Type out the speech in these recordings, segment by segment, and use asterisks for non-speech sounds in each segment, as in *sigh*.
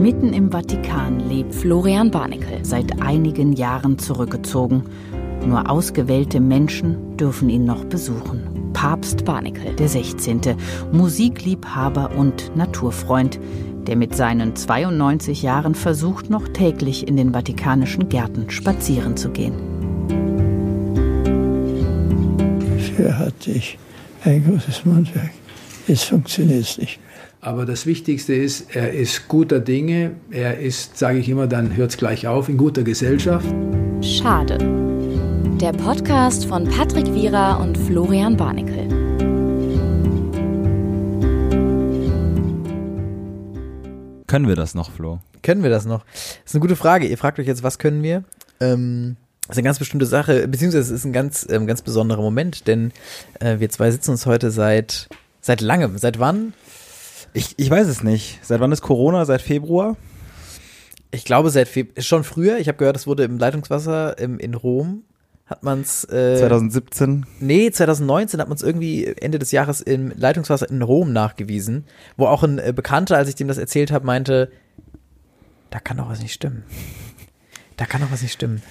Mitten im Vatikan lebt Florian Barnickel, seit einigen Jahren zurückgezogen. Nur ausgewählte Menschen dürfen ihn noch besuchen. Papst Barnickel, der 16., Musikliebhaber und Naturfreund, der mit seinen 92 Jahren versucht, noch täglich in den vatikanischen Gärten spazieren zu gehen. Früher hatte ich ein großes Mundwerk. Jetzt funktioniert es nicht mehr. Aber das Wichtigste ist, er ist guter Dinge. Er ist, sage ich immer, dann hört es gleich auf, in guter Gesellschaft. Schade. Der Podcast von Patrick Wierer und Florian Barnickel. Können wir das noch, Flo? Können wir das noch? Das ist eine gute Frage. Ihr fragt euch jetzt, was können wir? Ähm, das ist eine ganz bestimmte Sache, beziehungsweise es ist ein ganz, ähm, ganz besonderer Moment, denn äh, wir zwei sitzen uns heute seit, seit langem. Seit wann? Ich, ich weiß es nicht. Seit wann ist Corona? Seit Februar? Ich glaube, seit Februar, schon früher. Ich habe gehört, es wurde im Leitungswasser im, in Rom hat man es. Äh, 2017? Nee, 2019 hat man es irgendwie Ende des Jahres im Leitungswasser in Rom nachgewiesen, wo auch ein äh, Bekannter, als ich dem das erzählt habe, meinte, da kann doch was nicht stimmen. Da kann doch was nicht stimmen.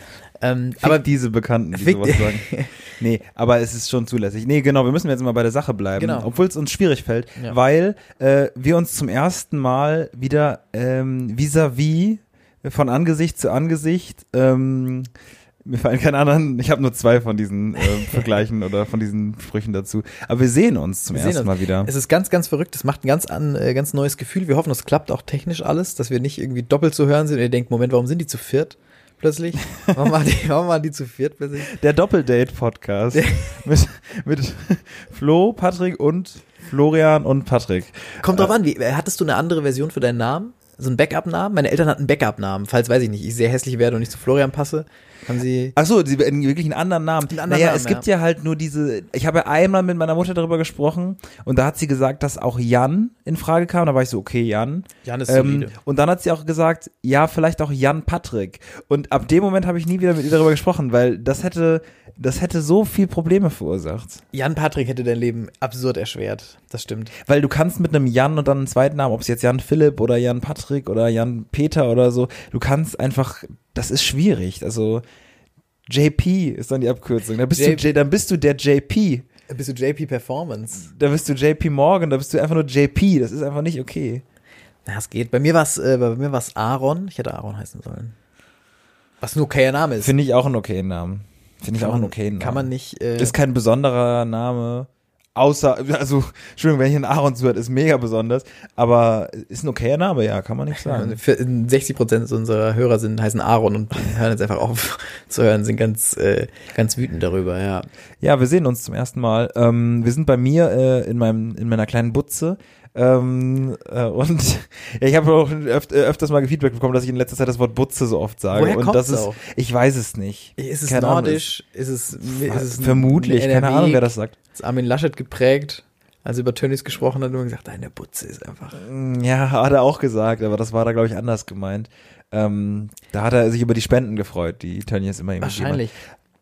Ähm, aber diese Bekannten, die sowas sagen. *laughs* Nee, aber es ist schon zulässig. Nee, genau, wir müssen jetzt mal bei der Sache bleiben, genau. obwohl es uns schwierig fällt, ja. weil äh, wir uns zum ersten Mal wieder ähm, vis-à-vis -vis von Angesicht zu Angesicht ähm, mir fallen keine anderen, ich habe nur zwei von diesen äh, *laughs* Vergleichen oder von diesen Sprüchen dazu. Aber wir sehen uns zum wir ersten Mal wieder. Es ist ganz, ganz verrückt. Es macht ein ganz, an, äh, ganz neues Gefühl. Wir hoffen, es klappt auch technisch alles, dass wir nicht irgendwie doppelt zu hören sind und ihr denkt, Moment, warum sind die zu viert? Plötzlich? Warum waren die, warum waren die zu viert plötzlich? Der Doppeldate-Podcast mit, mit Flo, Patrick und Florian und Patrick. Kommt drauf äh, an, wie, hattest du eine andere Version für deinen Namen? So einen Backup-Namen? Meine Eltern hatten Backup-Namen, falls, weiß ich nicht, ich sehr hässlich werde und nicht zu Florian passe. Haben sie. Ach so, sie wirklich einen anderen Namen. Einen anderen naja, Namen, es gibt ja. ja halt nur diese. Ich habe ja einmal mit meiner Mutter darüber gesprochen und da hat sie gesagt, dass auch Jan in Frage kam. Da war ich so, okay, Jan. Jan ist ähm, Und dann hat sie auch gesagt, ja, vielleicht auch Jan Patrick. Und ab dem Moment habe ich nie wieder mit ihr darüber gesprochen, weil das hätte, das hätte so viel Probleme verursacht. Jan Patrick hätte dein Leben absurd erschwert. Das stimmt. Weil du kannst mit einem Jan und dann einen zweiten Namen, ob es jetzt Jan Philipp oder Jan Patrick oder Jan Peter oder so, du kannst einfach das ist schwierig. Also JP ist dann die Abkürzung. Da bist J du, dann bist du der JP. Da bist du JP Performance. Da bist du JP Morgan, da bist du einfach nur JP. Das ist einfach nicht okay. Na, es geht. Bei mir war es äh, bei mir war's Aaron. Ich hätte Aaron heißen sollen. Was ein okayer Name ist. Finde ich auch einen okayen Namen. Finde ich auch einen okayen Namen. Kann man nicht. Äh, ist kein besonderer Name. Außer, also, *laughs* Entschuldigung, wenn hier ein Aaron zuhört, ist mega besonders, aber ist ein okayer Name, ja, kann man nicht sagen. Für 60 Prozent unserer Hörer sind, heißen Aaron und hören jetzt einfach auf *laughs* zu hören, sind ganz, äh, ganz wütend darüber, ja. Ja, wir sehen uns zum ersten Mal. Ähm, wir sind bei mir äh, in meinem, in meiner kleinen Butze ähm, äh, und ja, *laughs* ich habe auch öf äh, öfters mal Feedback bekommen, dass ich in letzter Zeit das Wort Butze so oft sage. Woher und das ist, auch? ich weiß es nicht. Ist es keine nordisch? Ahnung, ist, es, ist es vermutlich? Keine Ahnung, wer das sagt. Ist Armin Laschet geprägt? als er über Tönnies gesprochen hat, nur gesagt, deine Butze ist einfach. Mm, ja, hat er auch gesagt, aber das war da, glaube ich, anders gemeint. Ähm, da hat er sich über die Spenden gefreut, die Tönnies immer ihm Wahrscheinlich.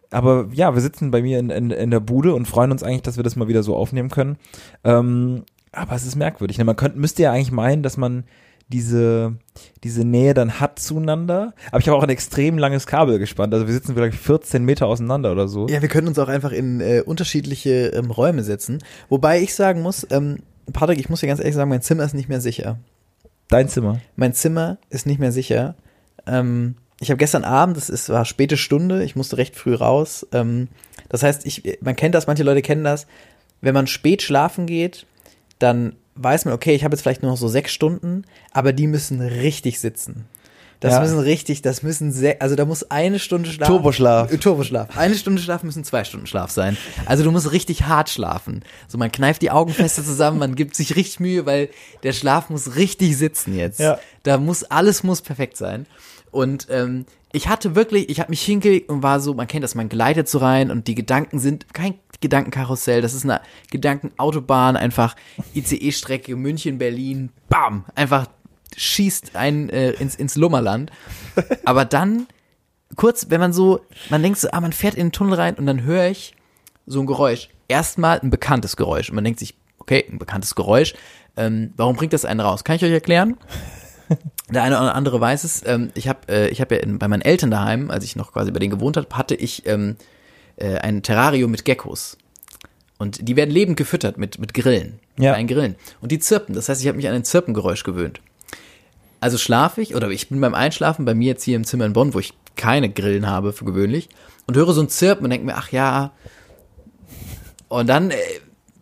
Aber ja, wir sitzen bei mir in, in, in der Bude und freuen uns eigentlich, dass wir das mal wieder so aufnehmen können. Ähm, aber es ist merkwürdig. Ne? Man könnte, müsste ja eigentlich meinen, dass man diese, diese Nähe dann hat zueinander. Aber ich habe auch ein extrem langes Kabel gespannt. Also wir sitzen vielleicht 14 Meter auseinander oder so. Ja, wir können uns auch einfach in äh, unterschiedliche ähm, Räume setzen. Wobei ich sagen muss, ähm, Patrick, ich muss dir ganz ehrlich sagen, mein Zimmer ist nicht mehr sicher. Dein Zimmer? Mein Zimmer ist nicht mehr sicher. Ähm, ich habe gestern Abend, das ist, war späte Stunde, ich musste recht früh raus. Ähm, das heißt, ich, man kennt das, manche Leute kennen das. Wenn man spät schlafen geht, dann weiß man, okay, ich habe jetzt vielleicht nur noch so sechs Stunden, aber die müssen richtig sitzen. Das ja. müssen richtig, das müssen sehr, also da muss eine Stunde Schlaf. Turboschlaf. Äh, Turboschlaf. Eine Stunde Schlaf müssen zwei Stunden Schlaf sein. Also du musst richtig hart schlafen. So man kneift die Augen fester zusammen, man gibt sich richtig Mühe, weil der Schlaf muss richtig sitzen jetzt. Ja. Da muss, alles muss perfekt sein. Und ähm, ich hatte wirklich, ich habe mich hingelegt und war so, man kennt das, man gleitet so rein und die Gedanken sind kein Gedankenkarussell, das ist eine Gedankenautobahn, einfach ICE-Strecke München, Berlin, bam, einfach schießt einen äh, ins, ins Lummerland. Aber dann, kurz, wenn man so, man denkt so, ah, man fährt in den Tunnel rein und dann höre ich so ein Geräusch. Erstmal ein bekanntes Geräusch. Und man denkt sich, okay, ein bekanntes Geräusch. Ähm, warum bringt das einen raus? Kann ich euch erklären? Der eine oder andere weiß es. Ähm, ich habe äh, ich hab ja in, bei meinen Eltern daheim, als ich noch quasi bei denen gewohnt habe, hatte ich ähm, äh, ein Terrarium mit Geckos. Und die werden lebend gefüttert mit, mit Grillen. Ja. Ein Grillen. Und die zirpen. Das heißt, ich habe mich an ein Zirpengeräusch gewöhnt. Also schlafe ich, oder ich bin beim Einschlafen bei mir jetzt hier im Zimmer in Bonn, wo ich keine Grillen habe für gewöhnlich, und höre so ein Zirpen und denke mir, ach ja. Und dann äh,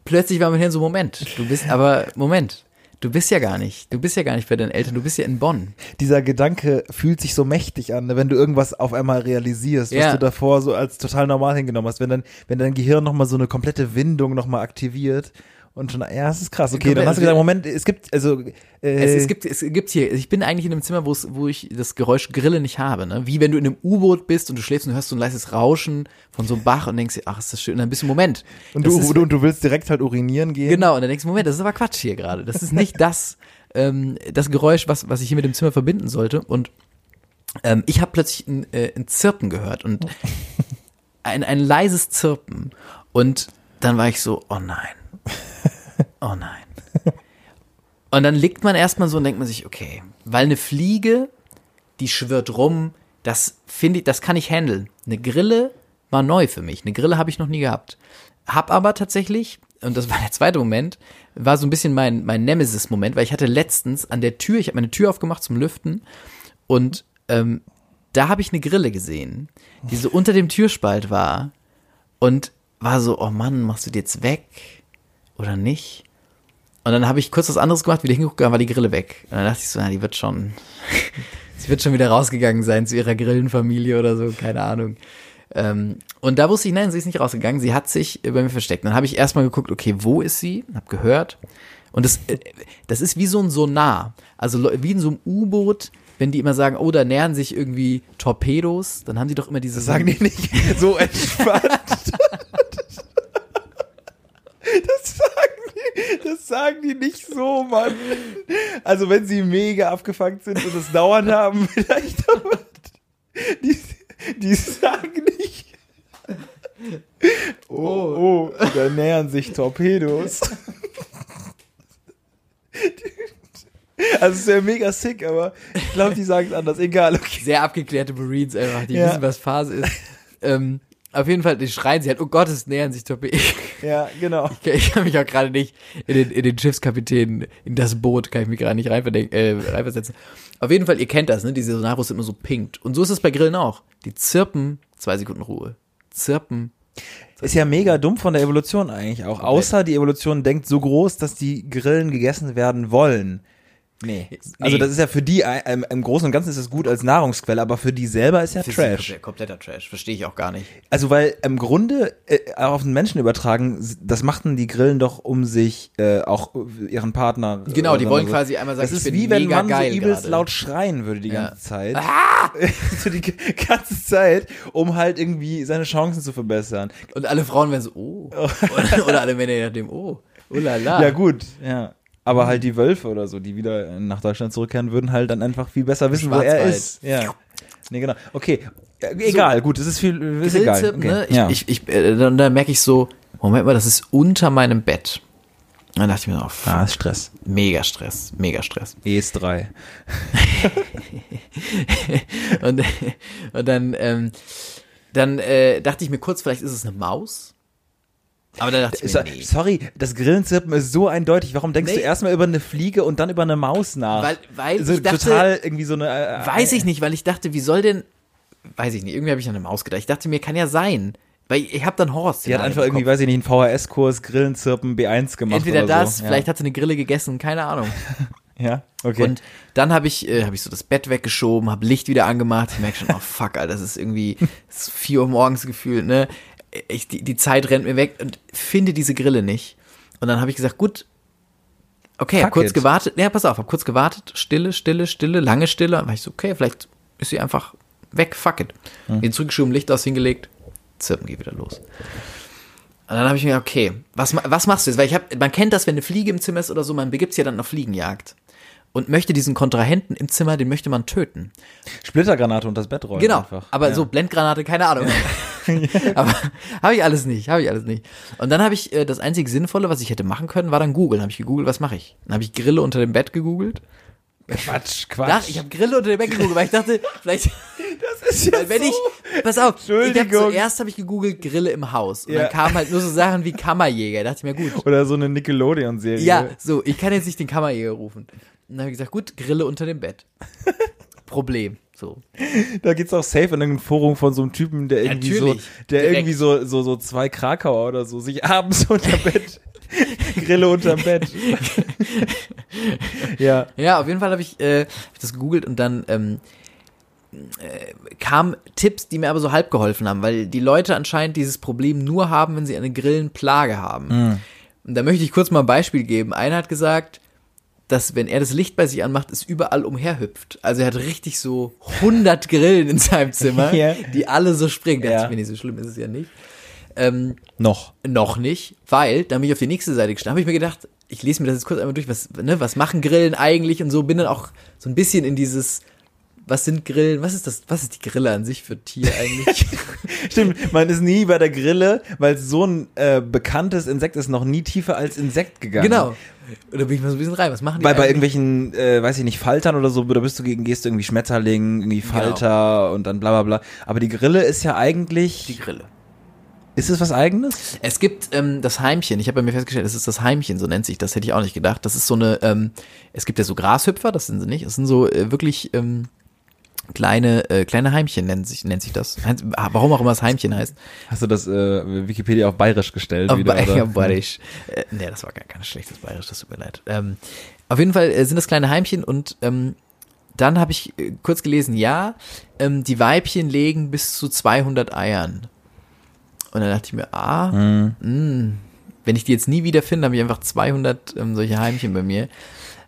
plötzlich war mein Hirn so, Moment, du bist aber, Moment, Du bist ja gar nicht. Du bist ja gar nicht bei deinen Eltern. Du bist ja in Bonn. Dieser Gedanke fühlt sich so mächtig an, wenn du irgendwas auf einmal realisierst, was ja. du davor so als total normal hingenommen hast. Wenn dann, wenn dein Gehirn nochmal so eine komplette Windung nochmal aktiviert und schon, ja, es ist krass. Okay, dann hast du gesagt, Moment, es gibt, also. Äh, es, es, gibt, es gibt hier, ich bin eigentlich in einem Zimmer, wo ich das Geräusch Grille nicht habe, ne? Wie wenn du in einem U-Boot bist und du schläfst und hörst so ein leises Rauschen von so einem Bach und denkst dir, ach, ist das schön. Und dann bist du, Moment. Und du, ist, du, du willst direkt halt urinieren gehen. Genau, und dann denkst du, Moment, das ist aber Quatsch hier gerade. Das ist nicht das, *laughs* ähm, das Geräusch, was, was ich hier mit dem Zimmer verbinden sollte. Und ähm, ich habe plötzlich ein, äh, ein Zirpen gehört und *laughs* ein, ein leises Zirpen. Und dann war ich so, oh nein Oh nein. *laughs* Und dann liegt man erstmal so und denkt man sich, okay, weil eine Fliege, die schwirrt rum, das finde ich, das kann ich handeln. Eine Grille war neu für mich. Eine Grille habe ich noch nie gehabt. Hab aber tatsächlich, und das war der zweite Moment, war so ein bisschen mein, mein Nemesis-Moment, weil ich hatte letztens an der Tür, ich habe meine Tür aufgemacht zum Lüften und ähm, da habe ich eine Grille gesehen, die so unter dem Türspalt war und war so, oh Mann, machst du die jetzt weg? oder nicht? Und dann habe ich kurz was anderes gemacht, wieder hingeguckt, dann war die Grille weg. Und dann dachte ich so, na, die wird schon, *laughs* sie wird schon wieder rausgegangen sein zu ihrer Grillenfamilie oder so, keine Ahnung. Ähm, und da wusste ich, nein, sie ist nicht rausgegangen, sie hat sich bei mir versteckt. Dann habe ich erstmal geguckt, okay, wo ist sie? Hab gehört. Und das, äh, das ist wie so ein Sonar. Also wie in so einem U-Boot, wenn die immer sagen, oh, da nähern sich irgendwie Torpedos, dann haben die doch immer diese. Das sagen die nicht so entspannt. *laughs* Das sagen, die, das sagen die nicht so, Mann. Also wenn sie mega abgefangen sind und es dauernd haben, *laughs* vielleicht aber die, die sagen nicht. Oh, oh, da nähern sich Torpedos. Also es wäre mega sick, aber ich glaube, die sagen es anders. Egal. Okay. Sehr abgeklärte Marines einfach, die ja. wissen, was Phase ist. ähm, auf jeden Fall, die schreien sie halt, oh Gott, es nähern sich Torpedos. Ja, genau. *laughs* Ich, ich, kann mich auch gerade nicht in den, in den Schiffskapitän, in das Boot, kann ich mich gerade nicht äh, reinversetzen. Auf jeden Fall, ihr kennt das, ne? Diese Sonaros sind immer so pinkt. Und so ist es bei Grillen auch. Die zirpen, zwei Sekunden Ruhe. Zirpen. Ist ja mega dumm von der Evolution eigentlich auch. Außer die Evolution denkt so groß, dass die Grillen gegessen werden wollen. Nee. Also das ist ja für die ähm, im Großen und Ganzen ist es gut als Nahrungsquelle, aber für die selber ist ja für Trash. Sie, kompletter Trash, verstehe ich auch gar nicht. Also weil im Grunde äh, auf den Menschen übertragen, das machten die Grillen doch um sich äh, auch ihren Partner. Genau, die wollen so. quasi einmal sagen, das ist wie wenn man so übelst laut schreien würde die ja. ganze Zeit. Ah! *laughs* so die ganze Zeit, um halt irgendwie seine Chancen zu verbessern. Und alle Frauen werden so, oh. oder, *laughs* oder alle Männer je nachdem, oh. Oh la la. Ja gut, ja. Aber mhm. halt die Wölfe oder so, die wieder nach Deutschland zurückkehren, würden halt dann einfach viel besser wissen, wo er ist. Ja. Nee, genau. Okay, egal, so, gut, es ist viel, ist egal. Okay. Ne? Ich, ja. ich, ich, äh, dann, dann merke ich so, Moment mal, das ist unter meinem Bett. Dann dachte ich mir, oh, ah, ist Stress. Mega Stress, mega Stress. *laughs* ES3. *laughs* und, und dann, ähm, dann äh, dachte ich mir kurz, vielleicht ist es eine Maus. Aber da dachte ich mir, nee. Sorry, das Grillenzirpen ist so eindeutig. Warum denkst nee. du erstmal über eine Fliege und dann über eine Maus nach? Weil, weil also ich dachte, total irgendwie so eine. Äh, weiß ich nicht, weil ich dachte, wie soll denn. Weiß ich nicht, irgendwie habe ich an eine Maus gedacht. Ich dachte mir, kann ja sein. Weil ich habe dann Horst. Die hat einfach irgendwie, weiß ich nicht, einen VHS-Kurs Grillenzirpen B1 gemacht. Entweder das, so. vielleicht hat sie eine Grille gegessen, keine Ahnung. *laughs* ja, okay. Und dann habe ich, äh, hab ich so das Bett weggeschoben, habe Licht wieder angemacht. Ich merke schon, oh fuck, Alter, das ist irgendwie das ist 4 Uhr morgens gefühlt, ne? Ich, die, die Zeit rennt mir weg und finde diese Grille nicht. Und dann habe ich gesagt, gut, okay, hab kurz it. gewartet. Ja, pass auf, hab kurz gewartet, stille, stille, stille, lange Stille. Dann war ich so, okay, vielleicht ist sie einfach weg, fuck it. Hm. Den zurückgeschoben, Licht aus hingelegt, zirpen, geht wieder los. Und dann habe ich mir gedacht, okay, was, was machst du jetzt? Weil ich hab, man kennt das, wenn eine Fliege im Zimmer ist oder so, man begibt sich ja dann auf Fliegenjagd und möchte diesen Kontrahenten im Zimmer, den möchte man töten. Splittergranate und das Bett rollen. Genau, einfach. aber ja. so Blendgranate, keine Ahnung. *laughs* *laughs* aber habe ich alles nicht, habe ich alles nicht. Und dann habe ich äh, das einzige Sinnvolle, was ich hätte machen können, war dann googeln. Habe ich gegoogelt, was mache ich? Dann habe ich Grille unter dem Bett gegoogelt Quatsch, *laughs* Quatsch. Nach, ich habe Grille unter dem Bett gegoogelt, weil ich dachte, vielleicht. *laughs* Das ist ja wenn so. ich, pass auf, ich hab zuerst habe ich gegoogelt Grille im Haus und ja. dann kamen halt nur so Sachen wie Kammerjäger. Da dachte ich mir gut. Oder so eine Nickelodeon-Serie. Ja, so. Ich kann jetzt nicht den Kammerjäger rufen. Und dann habe ich gesagt, gut, Grille unter dem Bett. Problem. So. Da geht's auch safe in irgendeinem Forum von so einem Typen, der irgendwie Natürlich, so, der direkt. irgendwie so, so, so zwei Krakauer oder so sich abends *laughs* unter Bett, Grille unterm Bett. *laughs* ja. Ja, auf jeden Fall habe ich, äh, hab ich das gegoogelt und dann, ähm, äh, kamen Tipps, die mir aber so halb geholfen haben, weil die Leute anscheinend dieses Problem nur haben, wenn sie eine Grillenplage haben. Mhm. Und da möchte ich kurz mal ein Beispiel geben. Einer hat gesagt, dass wenn er das Licht bei sich anmacht, es überall umherhüpft. Also er hat richtig so 100 Grillen in seinem Zimmer, *laughs* ja. die alle so springen. Da ja. mir nicht so schlimm ist es ja nicht. Ähm, noch. Noch nicht, weil, da bin ich auf die nächste Seite gestanden, habe ich mir gedacht, ich lese mir das jetzt kurz einmal durch, was, ne, was machen Grillen eigentlich und so, bin dann auch so ein bisschen in dieses was sind Grillen? Was ist das? Was ist die Grille an sich für Tier eigentlich? *laughs* Stimmt, man ist nie bei der Grille, weil so ein äh, bekanntes Insekt ist noch nie tiefer als Insekt gegangen. Genau. Oder bin ich mal so ein bisschen rein? Was machen die? Weil bei irgendwelchen, äh, weiß ich nicht, Faltern oder so, da bist du gegen, gehst du irgendwie Schmetterling, irgendwie genau. Falter genau. und dann bla bla bla. Aber die Grille ist ja eigentlich. Die Grille. Ist es was eigenes? Es gibt ähm, das Heimchen. Ich habe bei mir festgestellt, es ist das Heimchen, so nennt sich das. Hätte ich auch nicht gedacht. Das ist so eine. Ähm, es gibt ja so Grashüpfer, das sind sie nicht. Es sind so äh, wirklich ähm, kleine äh, kleine Heimchen nennt sich nennt sich das. Warum auch immer das Heimchen heißt. Hast du das äh, Wikipedia auf Bayerisch gestellt auf wieder? Ba? Ja, Bayerisch. Äh, nee, das war gar kein schlechtes Bayerisch, das tut mir leid. Ähm, auf jeden Fall äh, sind das kleine Heimchen und ähm, dann habe ich äh, kurz gelesen, ja, ähm, die Weibchen legen bis zu 200 Eiern. Und dann dachte ich mir, ah, mhm. mh, wenn ich die jetzt nie wieder finde, habe ich einfach 200 ähm, solche Heimchen bei mir.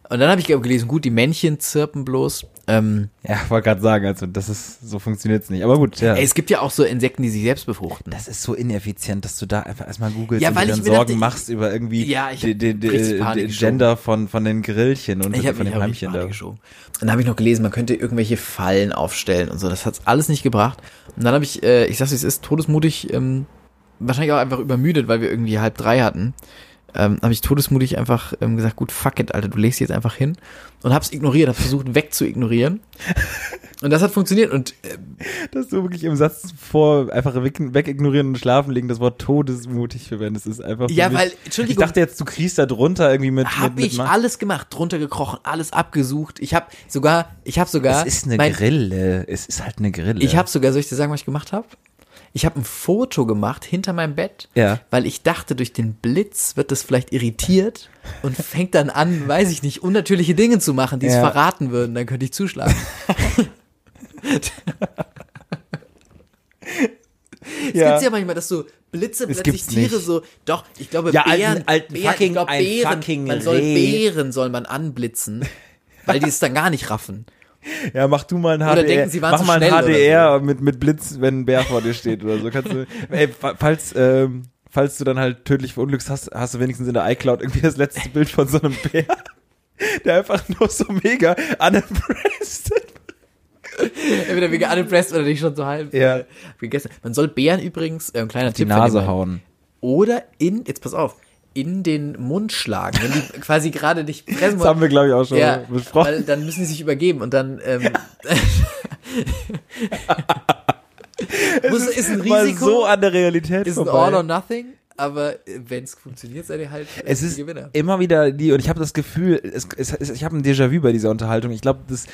Und dann habe ich gelesen, gut, die Männchen zirpen bloß. Ähm, ja, wollte gerade sagen, also das ist, so funktioniert's nicht. Aber gut, ja. Ey, es gibt ja auch so Insekten, die sich selbst befruchten. Das ist so ineffizient, dass du da einfach erstmal googelst ja, und dir dann Sorgen dachte, machst über irgendwie ja, die, Gender von, von den Grillchen und ich von den Heimchen da. Und dann habe ich noch gelesen, man könnte irgendwelche Fallen aufstellen und so. Das hat's alles nicht gebracht. Und dann habe ich, äh, ich sag's, es ist todesmutig, ähm, wahrscheinlich auch einfach übermüdet, weil wir irgendwie halb drei hatten ähm, habe ich todesmutig einfach ähm, gesagt, gut, fuck it, Alter, du legst jetzt einfach hin und hab's ignoriert, hab versucht wegzuignorieren. *laughs* und das hat funktioniert und äh, dass du wirklich im Satz vor einfach wegignorieren und schlafen legen das Wort todesmutig verwendest, ist einfach Ja, weil Entschuldigung, ich dachte jetzt du kriegst da drunter irgendwie mit hab mit, mit ich alles gemacht, drunter gekrochen, alles abgesucht. Ich habe sogar, ich habe sogar Es ist eine mein, Grille, es ist halt eine Grille. Ich habe sogar, soll ich dir sagen, was ich gemacht habe? Ich habe ein Foto gemacht hinter meinem Bett, ja. weil ich dachte, durch den Blitz wird das vielleicht irritiert und *laughs* fängt dann an, weiß ich nicht, unnatürliche Dinge zu machen, die ja. es verraten würden. Dann könnte ich zuschlagen. *laughs* Es ja. gibt's ja manchmal, dass so Blitze es plötzlich Tiere nicht. so, doch, ich glaube, ja, Bären, alten, alten Bären, fucking, ich glaub, Bären, man soll Bären soll man anblitzen, weil die es dann gar nicht raffen. *laughs* Ja, mach du mal ein HDR. Oder denken, sie waren mach mal ein HDR so. mit, mit Blitz, wenn ein Bär vor dir steht oder so. Kannst du, *laughs* ey, falls, ähm, falls du dann halt tödlich verunglückst, hast, hast du wenigstens in der iCloud irgendwie das letzte Bild von so einem Bär, *laughs* der einfach nur so mega unimpressed Entweder mega unimpressed oder nicht schon so halb ja. gegessen. Man soll Bären übrigens, äh, ein kleiner Die Tipp. Die Nase hauen. Oder in, jetzt pass auf, in den Mund schlagen, wenn die *laughs* quasi gerade dich pressen wollen. Das haben wir, glaube ich, auch schon ja, besprochen. Weil dann müssen die sich übergeben und dann ähm, ja. *laughs* *laughs* muss, ist, ist ein Risiko. so an der Realität Ist vorbei. ein All or Nothing aber äh, wenn es funktioniert, seid ihr halt es ist Gewinner. immer wieder die und ich habe das Gefühl, es, es, es, ich habe ein Déjà-vu bei dieser Unterhaltung. Ich glaube, das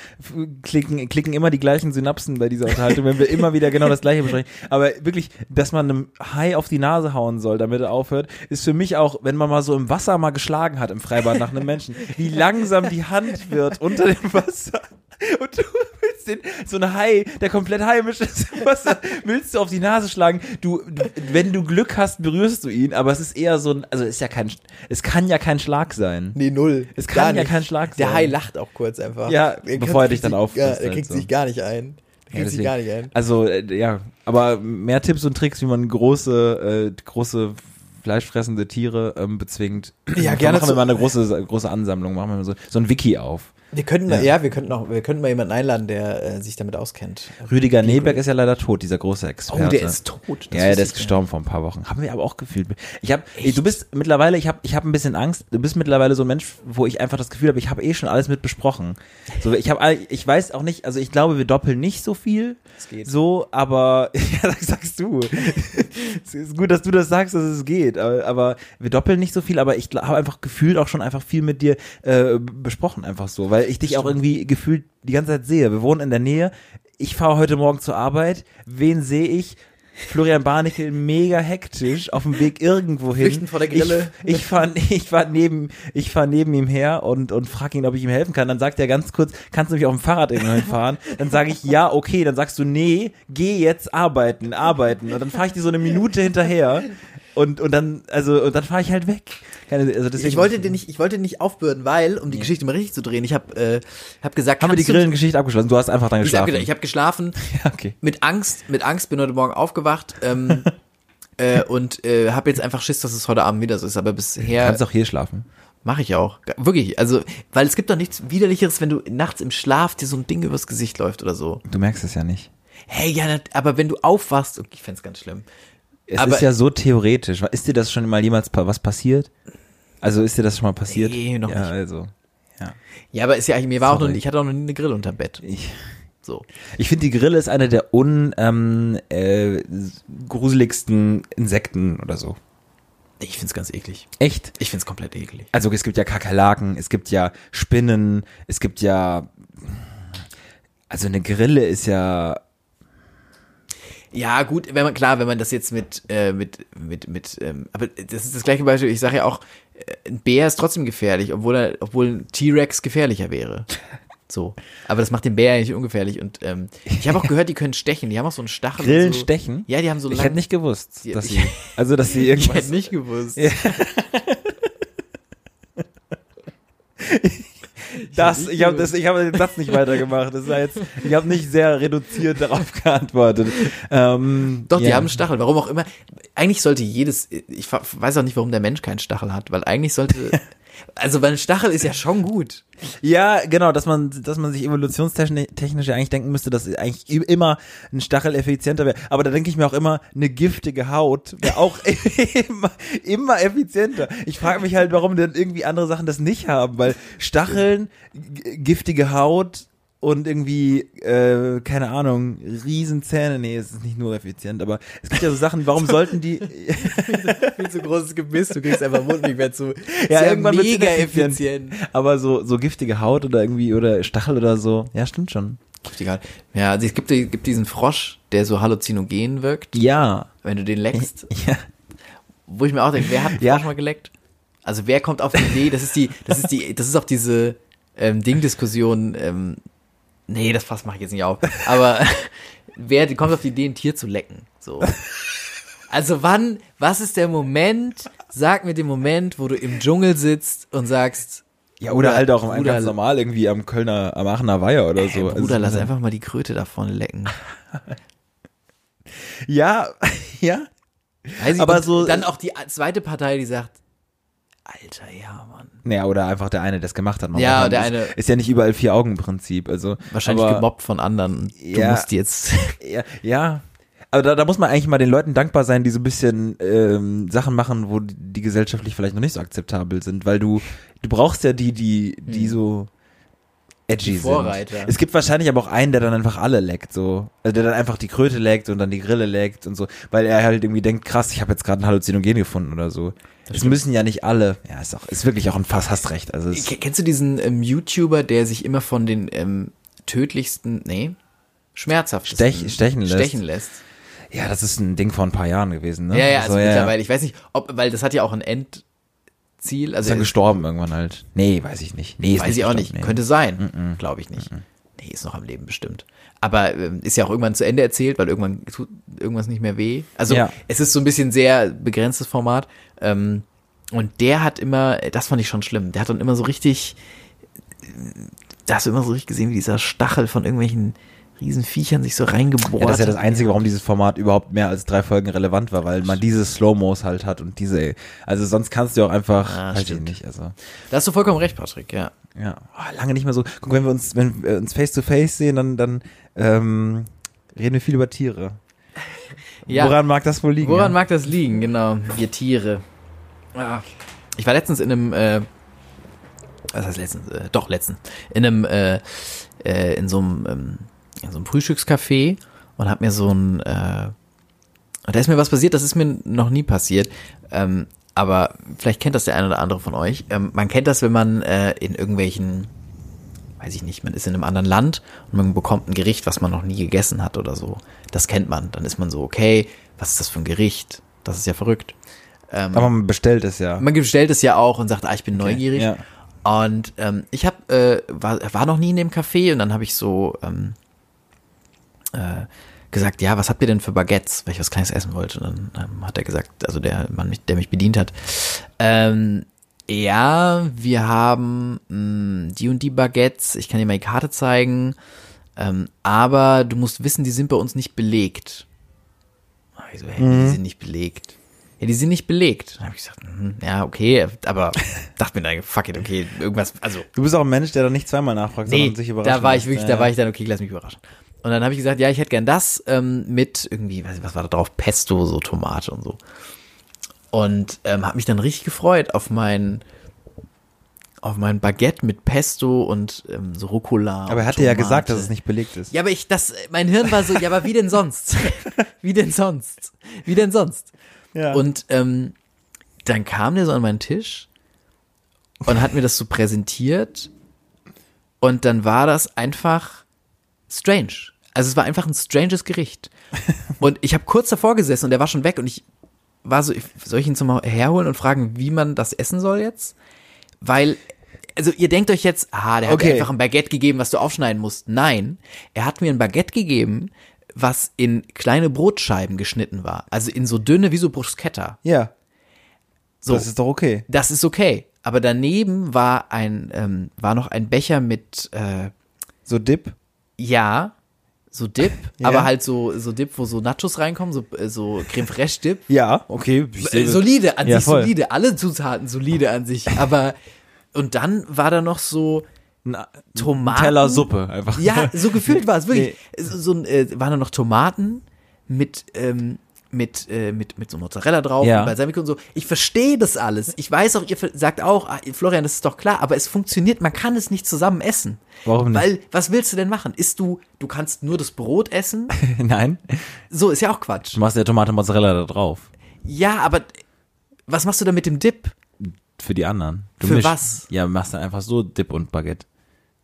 klicken, klicken immer die gleichen Synapsen bei dieser Unterhaltung, wenn wir immer wieder genau das gleiche besprechen. Aber wirklich, dass man einem Hai auf die Nase hauen soll, damit er aufhört, ist für mich auch, wenn man mal so im Wasser mal geschlagen hat im Freibad nach einem Menschen, wie langsam die Hand wird unter dem Wasser. Und du willst den, so ein Hai, der komplett heimisch ist *laughs* Wasser, willst du auf die Nase schlagen. Du, du, wenn du Glück hast, berührst du ihn, aber es ist eher so ein, also ist ja kein, es kann ja kein Schlag sein. Nee, null. Es kann ja kein Schlag sein. Der Hai lacht auch kurz einfach. Ja, er bevor er dich dann auffrisst. Ja, er kriegt halt sich gar nicht ein. Ja, sich gar nicht ein. Also, äh, ja, aber mehr Tipps und Tricks, wie man große, äh, große fleischfressende Tiere ähm, bezwingt. Ja, gerne. Machen wir mal eine große, große Ansammlung, machen wir mal so, so ein Wiki auf. Wir könnten, ja. ja, wir könnten auch, wir könnten mal jemanden einladen, der äh, sich damit auskennt. Rüdiger Neberg ist ja leider tot, dieser große Experte. Oh, der ist tot. ja, ja, der ist gestorben ja. vor ein paar Wochen. Haben wir aber auch gefühlt. Ich habe, du bist mittlerweile, ich habe, ich habe ein bisschen Angst. Du bist mittlerweile so ein Mensch, wo ich einfach das Gefühl habe, ich habe eh schon alles mit besprochen. So, ich habe, ich weiß auch nicht, also ich glaube, wir doppeln nicht so viel. Es geht. So, aber *laughs* ja, das sagst du. es ist gut, dass du das sagst, dass es geht. Aber, aber wir doppeln nicht so viel. Aber ich habe einfach gefühlt auch schon einfach viel mit dir äh, besprochen, einfach so, weil ich dich auch irgendwie gefühlt die ganze Zeit sehe. Wir wohnen in der Nähe. Ich fahre heute Morgen zur Arbeit. Wen sehe ich? Florian Barnickel mega hektisch auf dem Weg irgendwo hin. Flüchten vor der Grille. Ich, ich fahre ich fahr neben, ich fahr neben ihm her und, und frage ihn, ob ich ihm helfen kann. Dann sagt er ganz kurz, kannst du mich auf dem Fahrrad irgendwann fahren? Dann sage ich, ja, okay. Dann sagst du, nee, geh jetzt arbeiten, arbeiten. Und dann fahre ich dir so eine Minute hinterher. Und, und dann, also, und dann fahre ich halt weg. Keine, also deswegen, ich wollte den nicht, ich wollte nicht aufbürden, weil, um die ja. Geschichte mal richtig zu drehen, ich habe äh, hab gesagt, haben wir die Grillengeschichte abgeschlossen? Du hast einfach dann geschlafen. Ich habe hab geschlafen. *laughs* Ja, okay. Mit Angst, mit Angst bin heute Morgen aufgewacht. Ähm, *laughs* äh, und äh, habe jetzt einfach Schiss, dass es heute Abend wieder so ist. Aber bisher. Du kannst auch hier schlafen. Mache ich auch. Wirklich. Also, weil es gibt doch nichts Widerlicheres, wenn du nachts im Schlaf dir so ein Ding übers Gesicht läuft oder so. Du merkst es ja nicht. Hey, ja, aber wenn du aufwachst, okay, ich fände es ganz schlimm. Es aber ist ja so theoretisch. Ist dir das schon mal jemals was passiert? Also ist dir das schon mal passiert? Nee, noch ja, nicht. Also, ja. ja, aber ist ja, mir war Sorry. auch noch, ich hatte auch noch nie eine Grill unter Bett. Ich, so. Ich finde, die Grille ist eine der un, ähm, äh, gruseligsten Insekten oder so. Ich find's ganz eklig. Echt? Ich find's komplett eklig. Also es gibt ja Kakerlaken, es gibt ja Spinnen, es gibt ja also eine Grille ist ja ja, gut, wenn man, klar, wenn man das jetzt mit, äh, mit, mit, mit, ähm, aber das ist das gleiche Beispiel, ich sage ja auch, äh, ein Bär ist trotzdem gefährlich, obwohl er, obwohl ein T-Rex gefährlicher wäre. So. Aber das macht den Bär ja nicht ungefährlich. Und ähm, ich habe auch gehört, die können stechen. Die haben auch so einen Stachel. Grillen so. stechen? Ja, die haben so Ich hätte nicht gewusst, dass sie, also dass sie irgendwas. Ich hätte nicht gewusst. Ja. *laughs* *laughs* *laughs* Das, ich habe das, ich habe den Satz nicht weitergemacht. Das jetzt, ich habe nicht sehr reduziert darauf *laughs* geantwortet. Ähm, Doch, die ja. haben Stachel. Warum auch immer. Eigentlich sollte jedes, ich weiß auch nicht, warum der Mensch keinen Stachel hat, weil eigentlich sollte, *laughs* also ein Stachel ist ja schon gut. Ja, genau, dass man, dass man sich evolutionstechnisch eigentlich denken müsste, dass eigentlich immer ein Stachel effizienter wäre. Aber da denke ich mir auch immer, eine giftige Haut wäre auch *laughs* immer, immer effizienter. Ich frage mich halt, warum denn irgendwie andere Sachen das nicht haben, weil Stacheln, giftige Haut, und irgendwie, äh, keine Ahnung, Riesenzähne. Nee, es ist nicht nur effizient, aber es gibt ja so Sachen, warum *laughs* sollten die. *laughs* viel zu großes Gebiss, du kriegst einfach Mund nicht mehr zu. *laughs* Ja, irgendwann mega effizient. Aber so, so giftige Haut oder irgendwie, oder Stachel oder so, ja, stimmt schon. Giftige Haut. Ja, also es gibt, gibt diesen Frosch, der so halluzinogen wirkt. Ja. Wenn du den leckst. Ja. Wo ich mir auch denke, wer hat den ja. Frosch mal geleckt? Also wer kommt auf die Idee, das ist die, das ist die, das ist auch diese ähm, Ding-Diskussion, ähm, Nee, das Fass mache ich jetzt nicht auf. Aber *laughs* wer kommt auf die Idee, ein Tier zu lecken? So. Also wann, was ist der Moment, sag mir den Moment, wo du im Dschungel sitzt und sagst, ja, oder, oder halt auch Bruder, ganz normal irgendwie am Kölner, am Aachener Weiher oder so. Bruder, also, lass einfach mal die Kröte davon lecken. *laughs* ja, *laughs* ja. Also, aber so. Dann auch die zweite Partei, die sagt, Alter, ja, Mann. Naja, oder einfach der eine, der es gemacht hat. Man ja, der ist, eine. Ist ja nicht überall vier Augen Prinzip. Also, wahrscheinlich aber, gemobbt von anderen. Du ja, musst jetzt. *laughs* Ja, ja. Aber da, da muss man eigentlich mal den Leuten dankbar sein, die so ein bisschen ähm, Sachen machen, wo die gesellschaftlich vielleicht noch nicht so akzeptabel sind, weil du, du brauchst ja die, die, die hm. so edgy Vorreiter. sind. Es gibt wahrscheinlich aber auch einen, der dann einfach alle leckt, so. Also der dann einfach die Kröte leckt und dann die Grille leckt und so, weil er halt irgendwie denkt, krass, ich habe jetzt gerade ein Halluzinogen gefunden oder so. Es müssen ja nicht alle. Ja, ist auch, ist wirklich auch ein Fass, hast recht. Also Kennst du diesen ähm, YouTuber, der sich immer von den ähm, tödlichsten, nee, schmerzhaftesten Stech, stechen lässt? Stechen lässt. Ja, das ist ein Ding vor ein paar Jahren gewesen, ne? Ja, ja, also, also mittlerweile. Ja. Ich weiß nicht, ob, weil das hat ja auch ein Endziel. Also ist dann gestorben irgendwann halt. Nee, weiß ich nicht. Nee, ist weiß nicht ich auch nicht. Nee. Könnte sein. Mm -mm. Glaube ich nicht. Mm nee, ist noch am Leben bestimmt. Aber ähm, ist ja auch irgendwann zu Ende erzählt, weil irgendwann tut irgendwas nicht mehr weh. Also ja. es ist so ein bisschen sehr begrenztes Format. Ähm, und der hat immer, das fand ich schon schlimm, der hat dann immer so richtig, da hast du immer so richtig gesehen, wie dieser Stachel von irgendwelchen Riesenviechern sich so reingebohrt. Ja, das ist ja das Einzige, warum dieses Format überhaupt mehr als drei Folgen relevant war, weil man diese Slow-Mos halt hat und diese, also sonst kannst du auch einfach, ah, weiß ich nicht, also. Da hast du vollkommen recht, Patrick, ja. Ja, oh, lange nicht mehr so. Guck, wenn wir uns, wenn wir uns face to face sehen, dann, dann ähm, reden wir viel über Tiere. *laughs* Ja. Woran mag das wohl liegen? Woran ja? mag das liegen, genau. Wir Tiere. Ah. Ich war letztens in einem, äh, was heißt letztens? Äh, doch, letztens. In einem, äh, äh, in so einem, ähm, in so einem Frühstückscafé und hab mir so ein, äh, da ist mir was passiert, das ist mir noch nie passiert. Ähm, aber vielleicht kennt das der eine oder andere von euch. Ähm, man kennt das, wenn man äh, in irgendwelchen, weiß ich nicht, man ist in einem anderen Land und man bekommt ein Gericht, was man noch nie gegessen hat oder so. Das kennt man. Dann ist man so, okay, was ist das für ein Gericht? Das ist ja verrückt. Ähm, aber man bestellt es ja. Man bestellt es ja auch und sagt, ah, ich bin okay, neugierig. Ja. Und ähm, ich hab, äh, war, war noch nie in dem Café und dann habe ich so ähm, äh, gesagt, ja, was habt ihr denn für Baguettes, weil ich was Kleines essen wollte. Und dann ähm, hat er gesagt, also der Mann, der mich bedient hat, ähm, ja, wir haben mh, mm, die und die Baguettes, ich kann dir mal die Karte zeigen, ähm, aber du musst wissen, die sind bei uns nicht belegt. Ich so, hey, mhm. die sind nicht belegt. Ja, die sind nicht belegt. Dann habe ich gesagt, mh, ja, okay, aber *laughs* dachte mir dann, fuck it, okay, irgendwas, also. Du bist auch ein Mensch, der dann nicht zweimal nachfragt, nee, sondern sich überrascht. Da war ich wirklich, ja, da war ich dann, okay, lass mich überraschen. Und dann habe ich gesagt, ja, ich hätte gern das ähm, mit irgendwie, was, was war da drauf, Pesto, so Tomate und so. Und ähm, habe mich dann richtig gefreut auf mein auf mein Baguette mit Pesto und ähm, so Rucola. Aber er hatte ja gesagt, dass es nicht belegt ist. Ja, aber ich, das, mein Hirn war so, ja, aber wie denn sonst? *laughs* wie denn sonst? Wie denn sonst? Ja. Und ähm, dann kam der so an meinen Tisch und hat mir das so präsentiert und dann war das einfach strange. Also es war einfach ein stranges Gericht. Und ich habe kurz davor gesessen und der war schon weg und ich war so, soll ich ihn zum herholen und fragen, wie man das essen soll jetzt? Weil, also ihr denkt euch jetzt, ah, der hat okay. mir einfach ein Baguette gegeben, was du aufschneiden musst. Nein, er hat mir ein Baguette gegeben, was in kleine Brotscheiben geschnitten war. Also in so dünne, wie so Bruschetta. Ja. So, das ist doch okay. Das ist okay. Aber daneben war ein, ähm, war noch ein Becher mit, äh, so Dip? Ja, so Dip, ja. aber halt so, so Dip, wo so Nachos reinkommen, so, äh, so Creme Fraiche Dip. Ja, okay. Äh, solide, an ja, sich voll. solide, alle Zutaten solide an sich, aber, und dann war da noch so, Tomaten. Teller Suppe einfach. Ja, so gefühlt war es wirklich. *laughs* Nee. So, so äh, waren da noch Tomaten mit ähm, mit, äh, mit, mit so Mozzarella drauf ja. Balsamico und so. Ich verstehe das alles. Ich weiß auch, ihr sagt auch, ah, Florian, das ist doch klar, aber es funktioniert, man kann es nicht zusammen essen. Warum nicht? Weil, was willst du denn machen? Isst du, du kannst nur das Brot essen? *laughs* Nein. So, ist ja auch Quatsch. Du machst ja Tomate Mozzarella da drauf. Ja, aber was machst du da mit dem Dip? Für die anderen. Du Für misch, was? Ja, machst dann einfach so Dip und Baguette.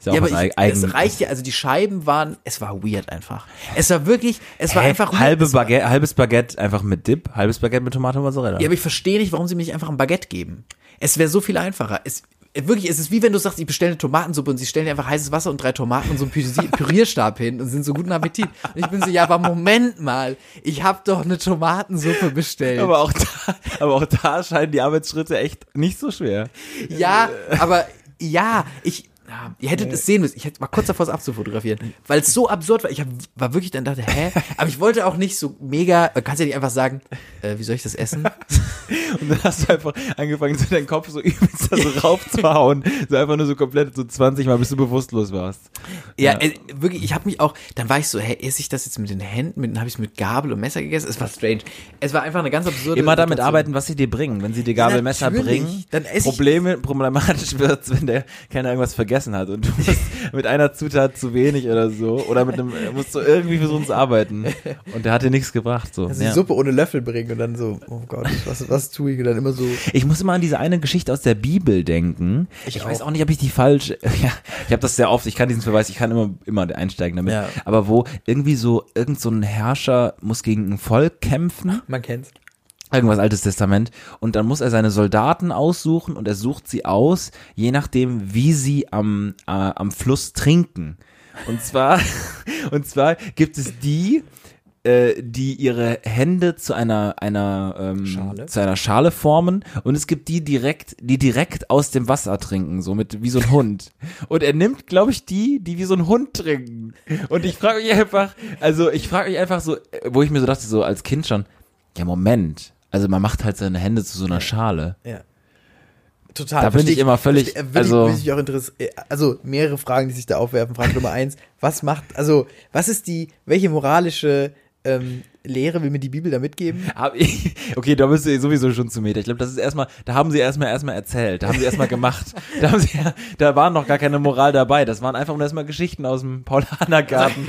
Ja, ja aber ich, es reicht ja, also die Scheiben waren, es war weird einfach. Es war wirklich, es war einfach halbe Baguette, halbes Baguette einfach mit Dip, halbes Baguette mit Tomate und Mozzarella. Ja, aber ich verstehe nicht, warum sie mir nicht einfach ein Baguette geben. Es wäre so viel einfacher. Es, wirklich, es ist wie wenn du sagst, ich bestelle eine Tomatensuppe und sie stellen dir einfach heißes Wasser und drei Tomaten und so einen *laughs* Pürierstab hin und sind so guten Appetit. Und ich bin so, ja, aber Moment mal, ich habe doch eine Tomatensuppe bestellt. Aber auch da, aber auch da scheinen die Arbeitsschritte echt nicht so schwer. Ja, aber ja, ich, ja, ihr hättet es sehen müssen. Ich hätte mal kurz davor, es abzufotografieren. Weil es so absurd war. Ich hab, war wirklich dann dachte, hä? Aber ich wollte auch nicht so mega, du kannst ja nicht einfach sagen, äh, wie soll ich das essen? *laughs* Und dann hast du einfach angefangen, so deinen Kopf so *laughs* übelst da so raufzuhauen. So einfach nur so komplett so 20 Mal, bis du bewusstlos warst. Ja, ja. Äh, wirklich, ich habe mich auch, dann war ich so, hä, esse ich das jetzt mit den Händen? Mit, dann habe ich es mit Gabel und Messer gegessen. Es war strange. Es war einfach eine ganz absurde Immer damit arbeiten, was sie dir bringen. Wenn sie dir Gabel, ja, Messer bringen, dann esse Probleme, problematisch *laughs* wird wenn der keiner irgendwas vergessen vergessen hat und du musst *laughs* mit einer Zutat zu wenig oder so oder mit einem musst du irgendwie versuchen zu arbeiten und der hat dir nichts gebracht so. Also ja. die Suppe ohne Löffel bringen und dann so, oh Gott, was was tue ich und dann immer so. Ich muss immer an diese eine Geschichte aus der Bibel denken. Ich, ich weiß auch nicht, ob ich die falsch. *laughs* Ja, ich habe das sehr oft. Ich kann diesen Verweis, ich kann immer immer einsteigen damit. Ja. Aber wo irgendwie so irgend so ein Herrscher muss gegen ein Volk kämpfen. Man kennt's irgendwas altes Testament. Und dann muss er seine Soldaten aussuchen und er sucht sie aus, je nachdem, wie sie am äh, am Fluss trinken. Und zwar *laughs* und zwar gibt es die äh, die ihre Hände zu einer einer ähm, Schale. zu einer Schale formen. Und es gibt die direkt die direkt aus dem Wasser trinken so mit wie so ein Hund. Und er nimmt glaube ich die die wie so ein Hund trinken. Und ich frage mich einfach also ich frage mich einfach so wo ich mir so dachte so als Kind schon ja Moment also man macht halt seine Hände zu so einer Schale ja Total. Da bin ich, immer völlig. Würde also, ich, ich auch. Äh, also mehrere Fragen, die sich da aufwerfen. Frage Nummer eins: Was macht, also was ist die, welche moralische ähm, Lehre will mir die Bibel da mitgeben? *laughs* okay, da bist du sowieso schon zu Meter. Ich glaube, das ist erstmal, da haben sie erstmal erstmal erzählt, da haben sie erstmal *laughs* gemacht. Da, haben sie, da waren noch gar keine Moral dabei. Das waren einfach nur erstmal Geschichten aus dem Paulanergarten.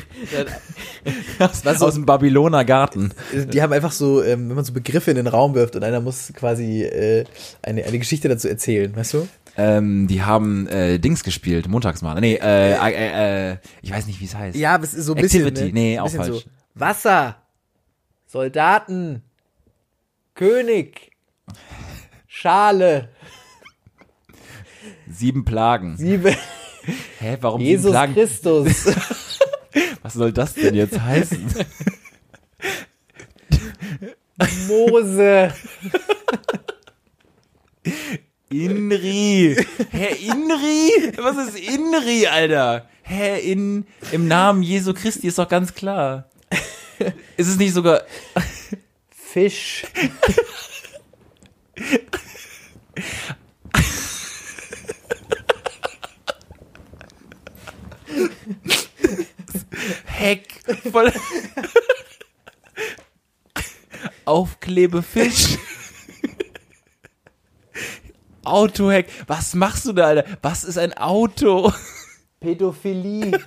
*laughs* aus, so, aus dem Babyloner Garten. Die haben einfach so, ähm, wenn man so Begriffe in den Raum wirft und einer muss quasi äh, eine, eine Geschichte dazu erzählen, weißt du? Ähm, die haben äh, Dings gespielt, Montagsmaler. Nee, äh, äh, äh, ich weiß nicht, wie es heißt. Ja, aber es ist so ein bisschen. Activity, ne? nee, auch falsch. So. Wasser, Soldaten, König, Schale. Sieben Plagen. Sieben. Hä, warum Jesus sieben Plagen? Christus. *laughs* Was soll das denn jetzt heißen? Mose. Inri. Herr Inri? Was ist Inri, Alter? Hä, in, im Namen Jesu Christi ist doch ganz klar. Ist es nicht sogar. Fisch. Heck. Voll Aufklebefisch. Autohack. Was machst du da, Alter? Was ist ein Auto? Pädophilie.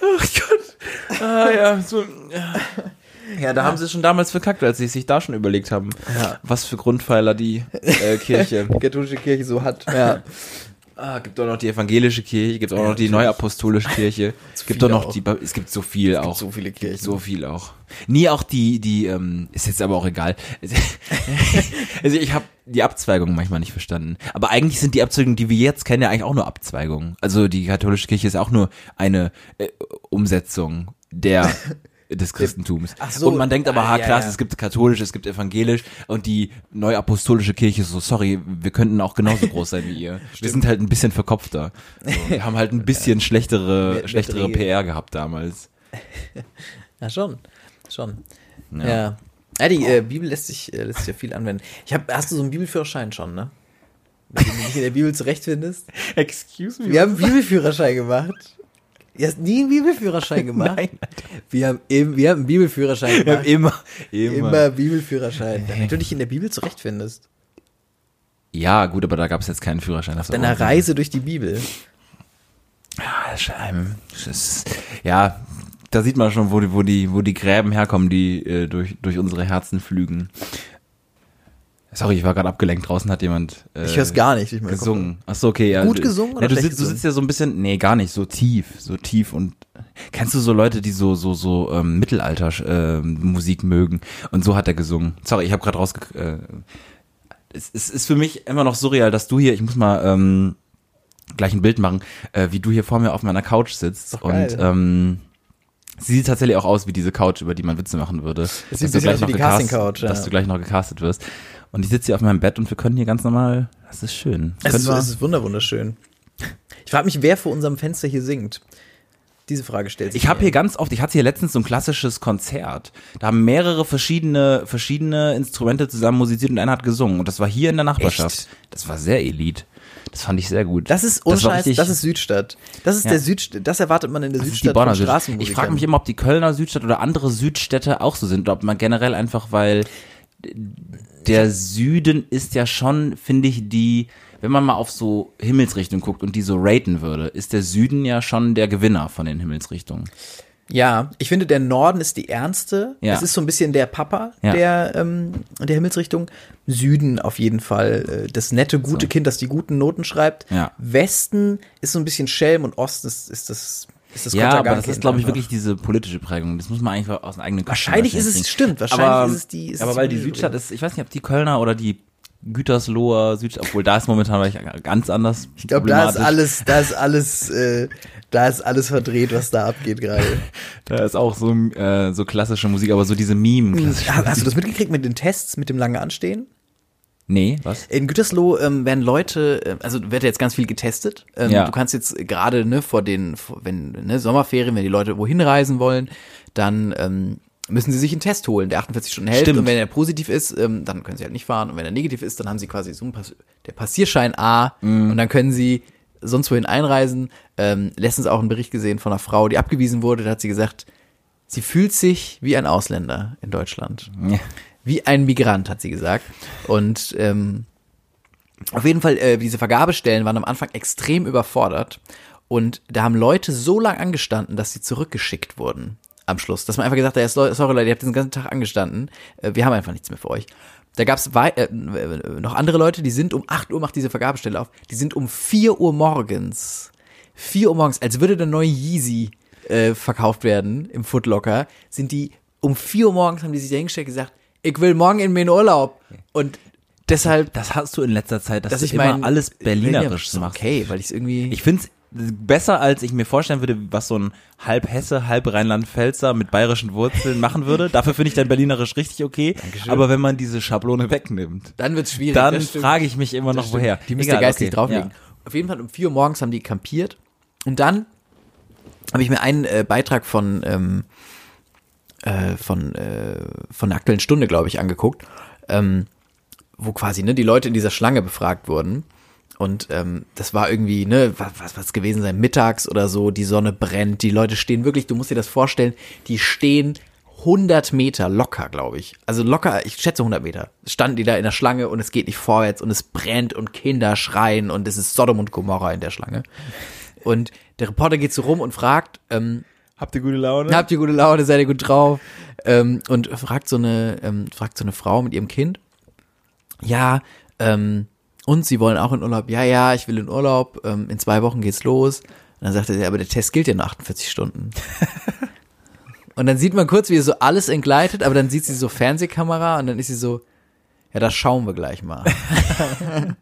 oh Gott. Ah ja, so. Ja. Ja, da haben sie schon damals verkackt, als sie sich da schon überlegt haben, ja. was für Grundpfeiler die äh, Kirche, die *laughs* katholische Kirche so hat. Ja. Ah, gibt auch noch die evangelische Kirche, gibt auch ja, noch die neuapostolische Kirche. *laughs* es gibt doch noch auch. die, es gibt so viel es auch. so viele Kirchen. So viel auch. Nie auch die, die, ähm, ist jetzt aber auch egal. *laughs* also ich habe die Abzweigungen manchmal nicht verstanden. Aber eigentlich sind die Abzweigungen, die wir jetzt kennen, ja eigentlich auch nur Abzweigungen. Also die katholische Kirche ist auch nur eine äh, Umsetzung der *laughs* des Christentums. Ach so, und man denkt aber, ah, ha, klar, ja, ja. es gibt katholisch, es gibt evangelisch und die neuapostolische Kirche ist so, sorry, wir könnten auch genauso groß sein wie ihr. *laughs* wir sind halt ein bisschen verkopfter. So, *laughs* wir haben halt ein bisschen schlechtere, mit, schlechtere PR gehabt damals. Ja, schon. Schon. Ja. ja. ja die äh, Bibel lässt sich, äh, lässt sich ja viel anwenden. Ich hab, hast du so einen Bibelführerschein schon, ne? Wenn du dich in der Bibel zurechtfindest. Excuse me. Wir haben einen Bibelführerschein gemacht. Du hast nie einen Bibelführerschein *laughs* gemacht? Nein. Wir haben, eben, wir haben einen Bibelführerschein gemacht. Wir haben immer, immer. Immer Bibelführerschein. Damit du dich in der Bibel zurechtfindest. Ja, gut, aber da gab es jetzt keinen Führerschein. Auf deiner Reise durch die Bibel. Ja, das ist, ja, da sieht man schon, wo die, wo die, wo die Gräben herkommen, die äh, durch, durch unsere Herzen flügen. Sorry, ich war gerade abgelenkt. Draußen hat jemand äh, ich hör's gar nicht. Ich gesungen. Ach so, okay. Ja. Gut gesungen oder ja, du, sitzt, du sitzt ja so ein bisschen, nee, gar nicht, so tief, so tief und kennst du so Leute, die so so so ähm, Mittelalter äh, Musik mögen und so hat er gesungen. Sorry, ich habe gerade rausge äh, es, es ist für mich immer noch surreal, dass du hier, ich muss mal ähm, gleich ein Bild machen, äh, wie du hier vor mir auf meiner Couch sitzt und ähm, Sie sieht tatsächlich auch aus wie diese Couch, über die man Witze machen würde. Es sieht dass, du gleich, noch gecast, Couch, ja. dass du gleich noch gecastet wirst. Und ich sitze hier auf meinem Bett und wir können hier ganz normal. Das ist schön. Es ist, es ist wunderschön. Ich frage mich, wer vor unserem Fenster hier singt. Diese Frage stellt sich. Ich habe hier ganz oft, ich hatte hier letztens so ein klassisches Konzert. Da haben mehrere verschiedene, verschiedene Instrumente zusammen musiziert und einer hat gesungen. Und das war hier in der Nachbarschaft. Echt? Das war sehr elite. Das fand ich sehr gut. Das ist unscheiß, das, das ist Südstadt. Das ist ja. der Südstadt, das erwartet man in der das Südstadt von Straßenmusikern. Ich frage mich immer, ob die Kölner Südstadt oder andere Südstädte auch so sind, ob man generell einfach, weil der Süden ist ja schon, finde ich, die, wenn man mal auf so Himmelsrichtungen guckt und die so raten würde, ist der Süden ja schon der Gewinner von den Himmelsrichtungen. Ja, ich finde, der Norden ist die ernste. Ja. Es ist so ein bisschen der Papa ja. der, ähm, der Himmelsrichtung. Süden auf jeden Fall äh, das nette, gute so. Kind, das die guten Noten schreibt. Ja. Westen ist so ein bisschen Schelm und Osten ist, ist das ist das Ja, aber das ist, glaube ich, wirklich diese politische Prägung. Das muss man eigentlich aus dem eigenen Wahrscheinlich ist es, stimmt, wahrscheinlich aber, ist es die. Ist aber es weil die Südstadt ist, ich weiß nicht, ob die Kölner oder die Gütersloher Südstadt, obwohl da ist momentan vielleicht ganz anders. Ich glaube, da ist alles, da ist alles, äh, da ist alles verdreht, was da abgeht gerade. *laughs* da ist auch so, äh, so klassische Musik, aber so diese Meme. Hast du das mitgekriegt mit den Tests, mit dem lange Anstehen? Nee, was? In Gütersloh ähm, werden Leute, äh, also wird jetzt ganz viel getestet. Ähm, ja. Du kannst jetzt gerade ne, vor den, vor, wenn ne, Sommerferien, wenn die Leute wohin reisen wollen, dann ähm, müssen sie sich einen Test holen, der 48 Stunden hält. Stimmt. Und wenn er positiv ist, ähm, dann können sie halt nicht fahren. Und wenn er negativ ist, dann haben sie quasi so ein Pass der Passierschein A mm. und dann können sie sonst wohin einreisen. Ähm, letztens auch einen Bericht gesehen von einer Frau, die abgewiesen wurde. Da hat sie gesagt, sie fühlt sich wie ein Ausländer in Deutschland. Ja. Wie ein Migrant, hat sie gesagt. Und ähm, auf jeden Fall, äh, diese Vergabestellen waren am Anfang extrem überfordert. Und da haben Leute so lang angestanden, dass sie zurückgeschickt wurden am Schluss. Dass man einfach gesagt hat, ja, sorry Leute, ihr habt den ganzen Tag angestanden, äh, wir haben einfach nichts mehr für euch. Da gab es äh, noch andere Leute, die sind um 8 Uhr macht diese Vergabestelle auf, die sind um 4 Uhr morgens, 4 Uhr morgens, als würde der neue Yeezy äh, verkauft werden im Footlocker, sind die um 4 Uhr morgens haben die sich dahingestellt gesagt, ich will morgen in meinen Urlaub. Und deshalb. Das hast du in letzter Zeit, dass, dass ich immer mein, alles berlinerisch machst. Okay, weil ich es irgendwie. Ich finde besser, als ich mir vorstellen würde, was so ein halb Hesse, halb Rheinland-Pfälzer mit bayerischen Wurzeln *laughs* machen würde. Dafür finde ich dein Berlinerisch richtig okay. Dankeschön. Aber wenn man diese Schablone wegnimmt, dann wird's schwierig. Dann frage ich mich immer noch, woher. Die müsste geistig okay. drauflegen. Ja. Auf jeden Fall um vier Uhr morgens haben die kampiert. Und dann habe ich mir einen äh, Beitrag von, ähm, äh, von, äh, von der aktuellen Stunde, glaube ich, angeguckt, ähm, wo quasi ne, die Leute in dieser Schlange befragt wurden. Und ähm, das war irgendwie, ne, was, was, was gewesen sein, mittags oder so, die Sonne brennt, die Leute stehen wirklich, du musst dir das vorstellen, die stehen 100 Meter locker, glaube ich. Also locker, ich schätze 100 Meter. Standen die da in der Schlange und es geht nicht vorwärts und es brennt und Kinder schreien und es ist Sodom und Gomorra in der Schlange. Und der Reporter geht so rum und fragt, ähm, Habt ihr gute Laune? Habt ihr gute Laune, seid ihr gut drauf? Ähm, und fragt so eine, ähm, fragt so eine Frau mit ihrem Kind. Ja, ähm, und sie wollen auch in Urlaub. Ja, ja, ich will in Urlaub. Ähm, in zwei Wochen geht's los. Und dann sagt er, ja, aber der Test gilt ja nur 48 Stunden. *laughs* und dann sieht man kurz, wie so alles entgleitet, aber dann sieht sie so Fernsehkamera und dann ist sie so, ja, das schauen wir gleich mal. *laughs*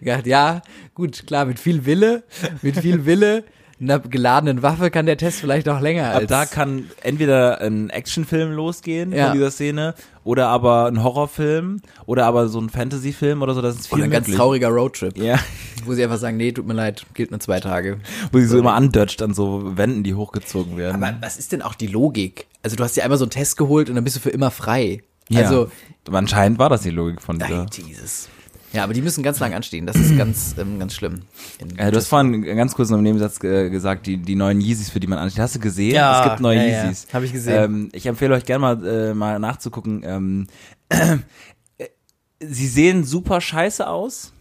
*laughs* ja, gut, klar, mit viel Wille, mit viel Wille einer geladenen Waffe kann der Test vielleicht auch länger. Ab da kann entweder ein Actionfilm losgehen ja. von dieser Szene oder aber ein Horrorfilm oder aber so ein Fantasyfilm oder so. Das ist viel oder ein möglich. ganz trauriger Roadtrip. Ja. Wo sie einfach sagen, nee, tut mir leid, gilt nur zwei Tage. Wo sie so immer andutscht an so Wänden, die hochgezogen werden. Aber was ist denn auch die Logik? Also du hast dir einmal so einen Test geholt und dann bist du für immer frei. Ja. Also anscheinend war das die Logik von dieser. Jesus. Ja, aber die müssen ganz lang anstehen. Das ist ganz, ähm, ganz schlimm. Äh, du hast vorhin ganz kurz noch im Nebensatz äh, gesagt, die, die neuen Yeezys, für die man ansteht. Hast du gesehen? Ja, es gibt neue ja, Yeezys. Ja, Habe ich gesehen. Ähm, ich empfehle euch gerne mal, äh, mal nachzugucken. Ähm, äh, *clears throat* sie sehen super scheiße aus.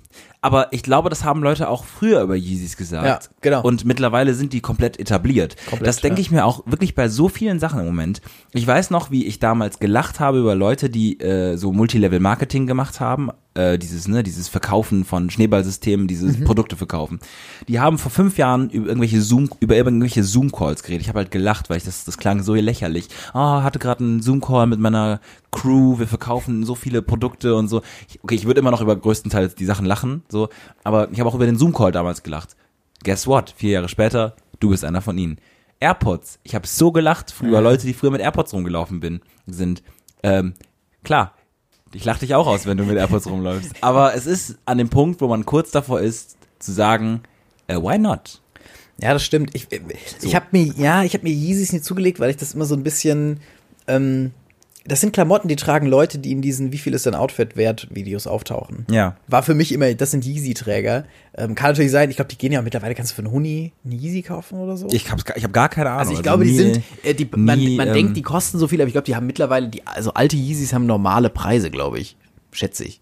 Aber ich glaube, das haben Leute auch früher über Yeezys gesagt. Ja, genau. Und mittlerweile sind die komplett etabliert. Komplett, das denke ja. ich mir auch wirklich bei so vielen Sachen im Moment. Ich weiß noch, wie ich damals gelacht habe über Leute, die äh, so Multilevel-Marketing gemacht haben äh, dieses, ne, dieses Verkaufen von Schneeballsystemen, diese mhm. Produkte verkaufen. Die haben vor fünf Jahren über irgendwelche Zoom, über irgendwelche Zoom-Calls geredet. Ich habe halt gelacht, weil ich das, das klang so lächerlich. Ah, oh, hatte gerade einen Zoom-Call mit meiner Crew, wir verkaufen so viele Produkte und so. Ich, okay, ich würde immer noch über größtenteils die Sachen lachen, so, aber ich habe auch über den Zoom-Call damals gelacht. Guess what? Vier Jahre später, du bist einer von ihnen. AirPods. Ich habe so gelacht über Leute, die früher mit AirPods rumgelaufen bin, sind. Ähm, klar, ich lach dich auch aus, wenn du mit AirPods rumläufst. Aber es ist an dem Punkt, wo man kurz davor ist, zu sagen, uh, why not? Ja, das stimmt. Ich, äh, ich habe mir, ja, ich habe mir Yeezys nicht zugelegt, weil ich das immer so ein bisschen, ähm, das sind Klamotten, die tragen Leute, die in diesen Wie viel ist dein Outfit wert Videos auftauchen. Ja. War für mich immer, das sind Yeezy-Träger. Ähm, kann natürlich sein, ich glaube, die gehen ja mittlerweile, kannst du für einen Huni einen Yeezy kaufen oder so? Ich habe ich hab gar keine Ahnung. Also ich glaube, also nie, die sind, äh, die, man, nie, man ähm, denkt, die kosten so viel, aber ich glaube, die haben mittlerweile, die, also alte Yeezys haben normale Preise, glaube ich. Schätze ich.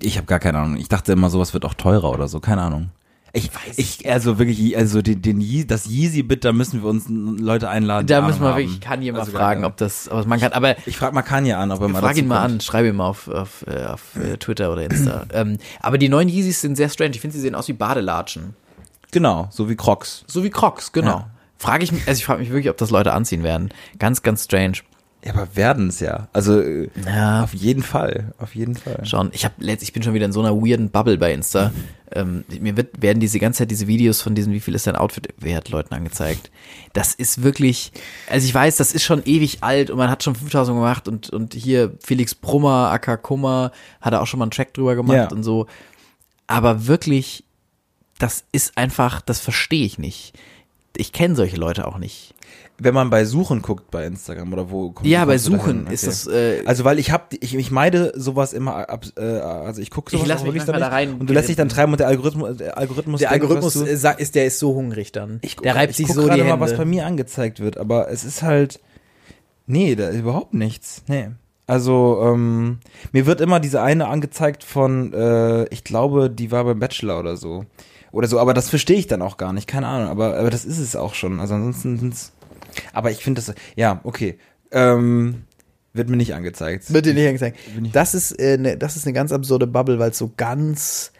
Ich habe gar keine Ahnung. Ich dachte immer, sowas wird auch teurer oder so. Keine Ahnung. Ich, weiß ich, also wirklich, also den, den Ye das Yeezy-Bit, da müssen wir uns Leute einladen. Da müssen wir wirklich Kanye mal also fragen, ob das, ob man kann. Aber ich frage mal Kanye an, ob er mal Frag ihn mal kommt. an, schreibe ihn mal auf, auf, äh, auf äh, Twitter oder Insta. *clears throat* ähm, aber die neuen Yeezys sind sehr strange. Ich finde, sie sehen aus wie Badelatschen. Genau, so wie Crocs. So wie Crocs, genau. Ja. Frage ich mich, also ich frage mich wirklich, ob das Leute anziehen werden. Ganz, ganz strange. Ja, aber werden es ja. Also äh, ja. auf jeden Fall, auf jeden Fall. Schauen, ich habe ich bin schon wieder in so einer weirden Bubble bei Insta. Ähm, mir wird, werden diese ganze Zeit diese Videos von diesen, wie viel ist dein Outfit wert, Leuten angezeigt. Das ist wirklich, also ich weiß, das ist schon ewig alt und man hat schon 5000 gemacht und, und hier Felix Brummer, Aka Kummer, hat er auch schon mal einen Track drüber gemacht ja. und so. Aber wirklich, das ist einfach, das verstehe ich nicht. Ich kenne solche Leute auch nicht wenn man bei Suchen guckt bei Instagram oder wo kommt Ja, bei Suchen okay. ist das äh, Also weil ich habe ich, ich meide sowas immer ab äh, also ich gucke sowas ich lass mich wirklich da rein und du lässt dich dann treiben und der Algorithmus der Algorithmus Der Algorithmus ist der ist so hungrig dann. Ich, der reibt sich so die Hände. mal was bei mir angezeigt wird, aber es ist halt nee, da ist überhaupt nichts. Nee. Also ähm, mir wird immer diese eine angezeigt von äh, ich glaube, die war beim Bachelor oder so oder so, aber das verstehe ich dann auch gar nicht, keine Ahnung, aber aber das ist es auch schon. Also ansonsten sind's aber ich finde das, ja, okay. Ähm, wird mir nicht angezeigt. Wird dir nicht angezeigt. Das ist, äh, ne, das ist eine ganz absurde Bubble, weil es so ganz.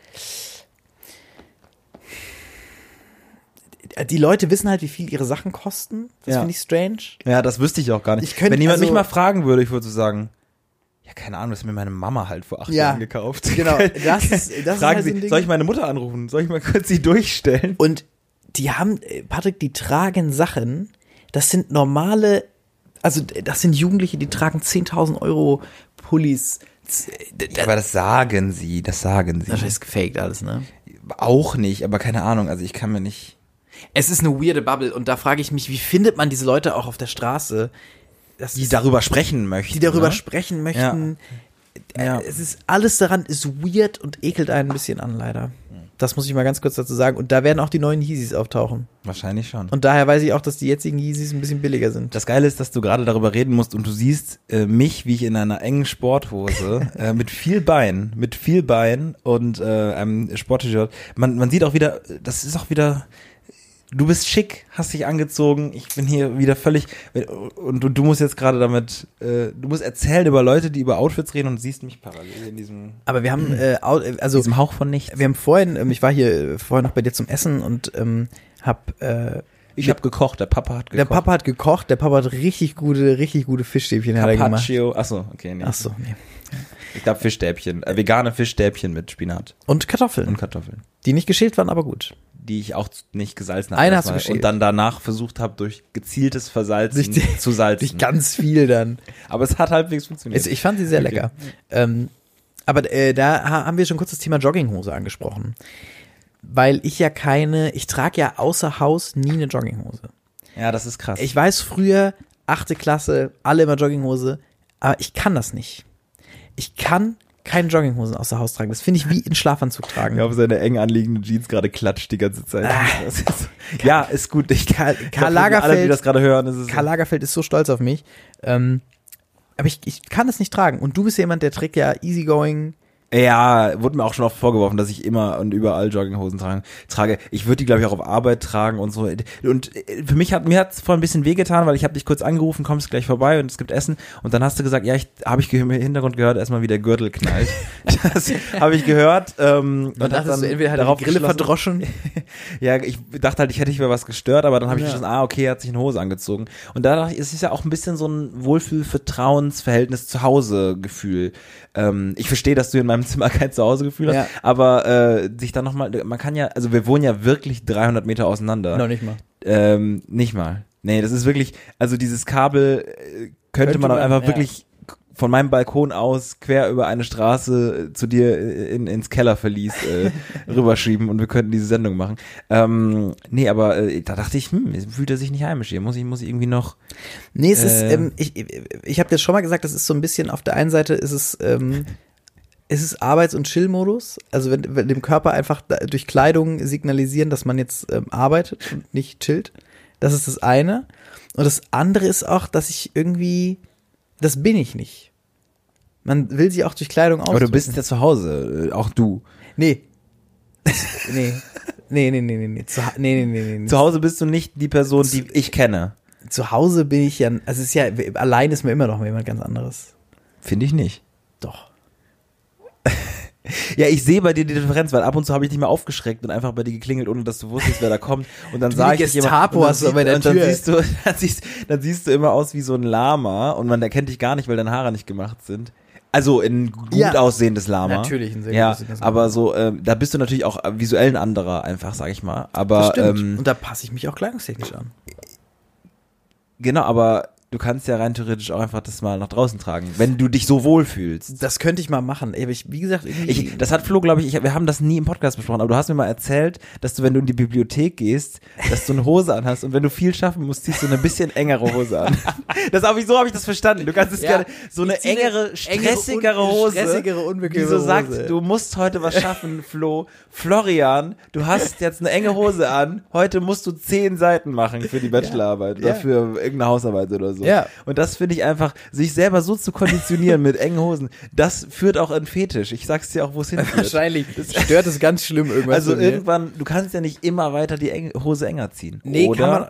Die Leute wissen halt, wie viel ihre Sachen kosten. Das ja. finde ich strange. Ja, das wüsste ich auch gar nicht. Ich könnt, Wenn jemand also, mich mal fragen würde, ich würde so sagen, ja, keine Ahnung, das hat mir meine Mama halt vor acht ja, Jahren gekauft. Genau, *laughs* das ist, das Fragen ist halt Sie, soll ich meine Mutter anrufen? Soll ich mal kurz sie durchstellen? Und die haben, äh, Patrick, die tragen Sachen, das sind normale, also das sind Jugendliche, die tragen 10.000 Euro Pullis. aber das sagen sie, das sagen sie. Das ist gefaked alles, ne? Auch nicht, aber keine Ahnung, also ich kann mir nicht. Es ist eine weirde Bubble und da frage ich mich, wie findet man diese Leute auch auf der Straße? Die darüber sprechen möchten. Die darüber ne? sprechen möchten. Ja. Ja. Es ist alles daran ist weird und ekelt einen ein bisschen an, leider. Das muss ich mal ganz kurz dazu sagen. Und da werden auch die neuen Yeezys auftauchen. Wahrscheinlich schon. Und daher weiß ich auch, dass die jetzigen Yeezys ein bisschen billiger sind. Das Geile ist, dass du gerade darüber reden musst und du siehst äh, mich, wie ich in einer engen Sporthose *laughs* äh, mit viel Bein, mit viel Bein und äh, einem Sport-T-Shirt. Man, man sieht auch wieder, das ist auch wieder du bist schick, hast dich angezogen, ich bin hier wieder völlig und du, du musst jetzt gerade damit, äh, du musst erzählen über Leute, die über Outfits reden und siehst mich parallel in diesem. Aber wir haben äh, also diesem Hauch von nichts. Wir haben vorhin, ähm, ich war hier vorhin noch bei dir zum Essen und ähm, hab äh, ich habe gekocht, der Papa hat gekocht. Der Papa hat gekocht, der Papa hat richtig gute, richtig gute Fischstäbchen Carpaccio. Achso, okay, nee. Achso, nee. Ich glaube Fischstäbchen, äh, vegane Fischstäbchen mit Spinat. Und Kartoffeln. Und Kartoffeln. Die nicht geschält waren, aber gut die ich auch nicht gesalzen habe. Eine hast du geschält. Und dann danach versucht habe, durch gezieltes Versalzen die, zu salzen. Nicht ganz viel dann. Aber es hat halbwegs funktioniert. Ich fand sie sehr okay. lecker. Ähm, aber äh, da haben wir schon kurz das Thema Jogginghose angesprochen. Weil ich ja keine, ich trage ja außer Haus nie eine Jogginghose. Ja, das ist krass. Ich weiß früher, achte Klasse, alle immer Jogginghose, aber ich kann das nicht. Ich kann keine Jogginghosen außer Haus tragen. Das finde ich wie in Schlafanzug tragen. Ja, auf seine eng anliegende Jeans gerade klatscht die ganze Zeit. Ah, ist, *laughs* ja, ist gut. Ich, Karl, Karl Lagerfeld, alle, die das gerade hören, ist es Karl Lagerfeld ist so stolz auf mich. Ähm, aber ich, ich kann das nicht tragen. Und du bist jemand, der trägt ja easygoing ja, wurde mir auch schon oft vorgeworfen, dass ich immer und überall Jogginghosen trage. Ich würde die, glaube ich, auch auf Arbeit tragen und so. Und äh, für mich hat mir hat's vorhin ein bisschen wehgetan, weil ich habe dich kurz angerufen, kommst gleich vorbei und es gibt Essen. Und dann hast du gesagt, ja, ich habe ich im Hintergrund gehört, erstmal wie der Gürtel knallt. *laughs* das habe ich gehört. Ähm, und dachtest dann du entweder hat darauf die Grille verdroschen. *laughs* ja, ich dachte halt, ich hätte nicht mehr was gestört, aber dann habe ich ja. ah, okay, er hat sich eine Hose angezogen. Und dadurch ist es ja auch ein bisschen so ein Wohlfühl-Vertrauensverhältnis zu Hause Gefühl. Ähm, ich verstehe, dass du in meinem Zimmer *laughs* kein Zuhausegefühl ja. aber äh, sich dann nochmal, man kann ja, also wir wohnen ja wirklich 300 Meter auseinander. Noch nicht mal. Ähm, nicht mal. Nee, das ist wirklich, also dieses Kabel äh, könnte, könnte man auch einfach ja. wirklich von meinem Balkon aus quer über eine Straße zu dir äh, in, ins Kellerverlies äh, *laughs* rüberschieben und wir könnten diese Sendung machen. Ähm, nee, aber äh, da dachte ich, hm, fühlt er sich nicht heimisch hier. Muss ich, muss ich irgendwie noch. Nee, es äh, ist, ähm, ich, ich habe dir schon mal gesagt, das ist so ein bisschen, auf der einen Seite ist es, ähm, *laughs* es ist Arbeits- und Chill-Modus. Also wenn, wenn dem Körper einfach durch Kleidung signalisieren, dass man jetzt ähm, arbeitet und nicht chillt. Das ist das eine. Und das andere ist auch, dass ich irgendwie, das bin ich nicht. Man will sie auch durch Kleidung ausdrücken. Aber du bist ja zu Hause, äh, auch du. Nee. *laughs* nee. Nee, nee, nee, nee, nee. Zu, nee, nee, nee, nee. Zu Hause bist du nicht die Person, die ich kenne. Zu Hause bin ich ja, also es ist ja, allein ist mir immer noch jemand ganz anderes. Finde ich nicht. Doch. Ja, ich sehe bei dir die Differenz, weil ab und zu habe ich dich mal aufgeschreckt und einfach bei dir geklingelt, ohne dass du wusstest, wer da kommt. Und dann sage ich immer, und dann, sieht, bei der und dann siehst du, *laughs* dann siehst, dann siehst du immer aus wie so ein Lama und man erkennt dich gar nicht, weil deine Haare nicht gemacht sind. Also ein gut ja, aussehendes Lama. Natürlich ein sehr ja, gut aussehendes Lama. Aber so, ähm, da bist du natürlich auch visuell ein anderer einfach, sag ich mal. Aber ähm, und da passe ich mich auch kleidungstechnisch an. Genau, aber du kannst ja rein theoretisch auch einfach das mal nach draußen tragen, wenn du dich so wohl fühlst. Das könnte ich mal machen. Ich, wie gesagt, ich, das hat Flo, glaube ich, ich, wir haben das nie im Podcast besprochen, aber du hast mir mal erzählt, dass du, wenn du in die Bibliothek gehst, dass du eine Hose anhast und wenn du viel schaffen musst, ziehst du eine bisschen engere Hose an. *laughs* Das habe ich so habe ich das verstanden. Du kannst es ja, gerne so eine engere, stressigere Hose, stressigere, unbequeme die so sagt, du musst heute was schaffen, Flo. Florian, du hast jetzt eine enge Hose an. Heute musst du zehn Seiten machen für die Bachelorarbeit ja. oder ja. für irgendeine Hausarbeit oder so so. Ja. Und das finde ich einfach, sich selber so zu konditionieren mit engen Hosen, das führt auch in Fetisch. Ich sag's dir auch, wo es hinführt. Wahrscheinlich das *laughs* stört es ganz schlimm irgendwann. Also irgendwann, du kannst ja nicht immer weiter die enge Hose enger ziehen. Nee, oder? kann man.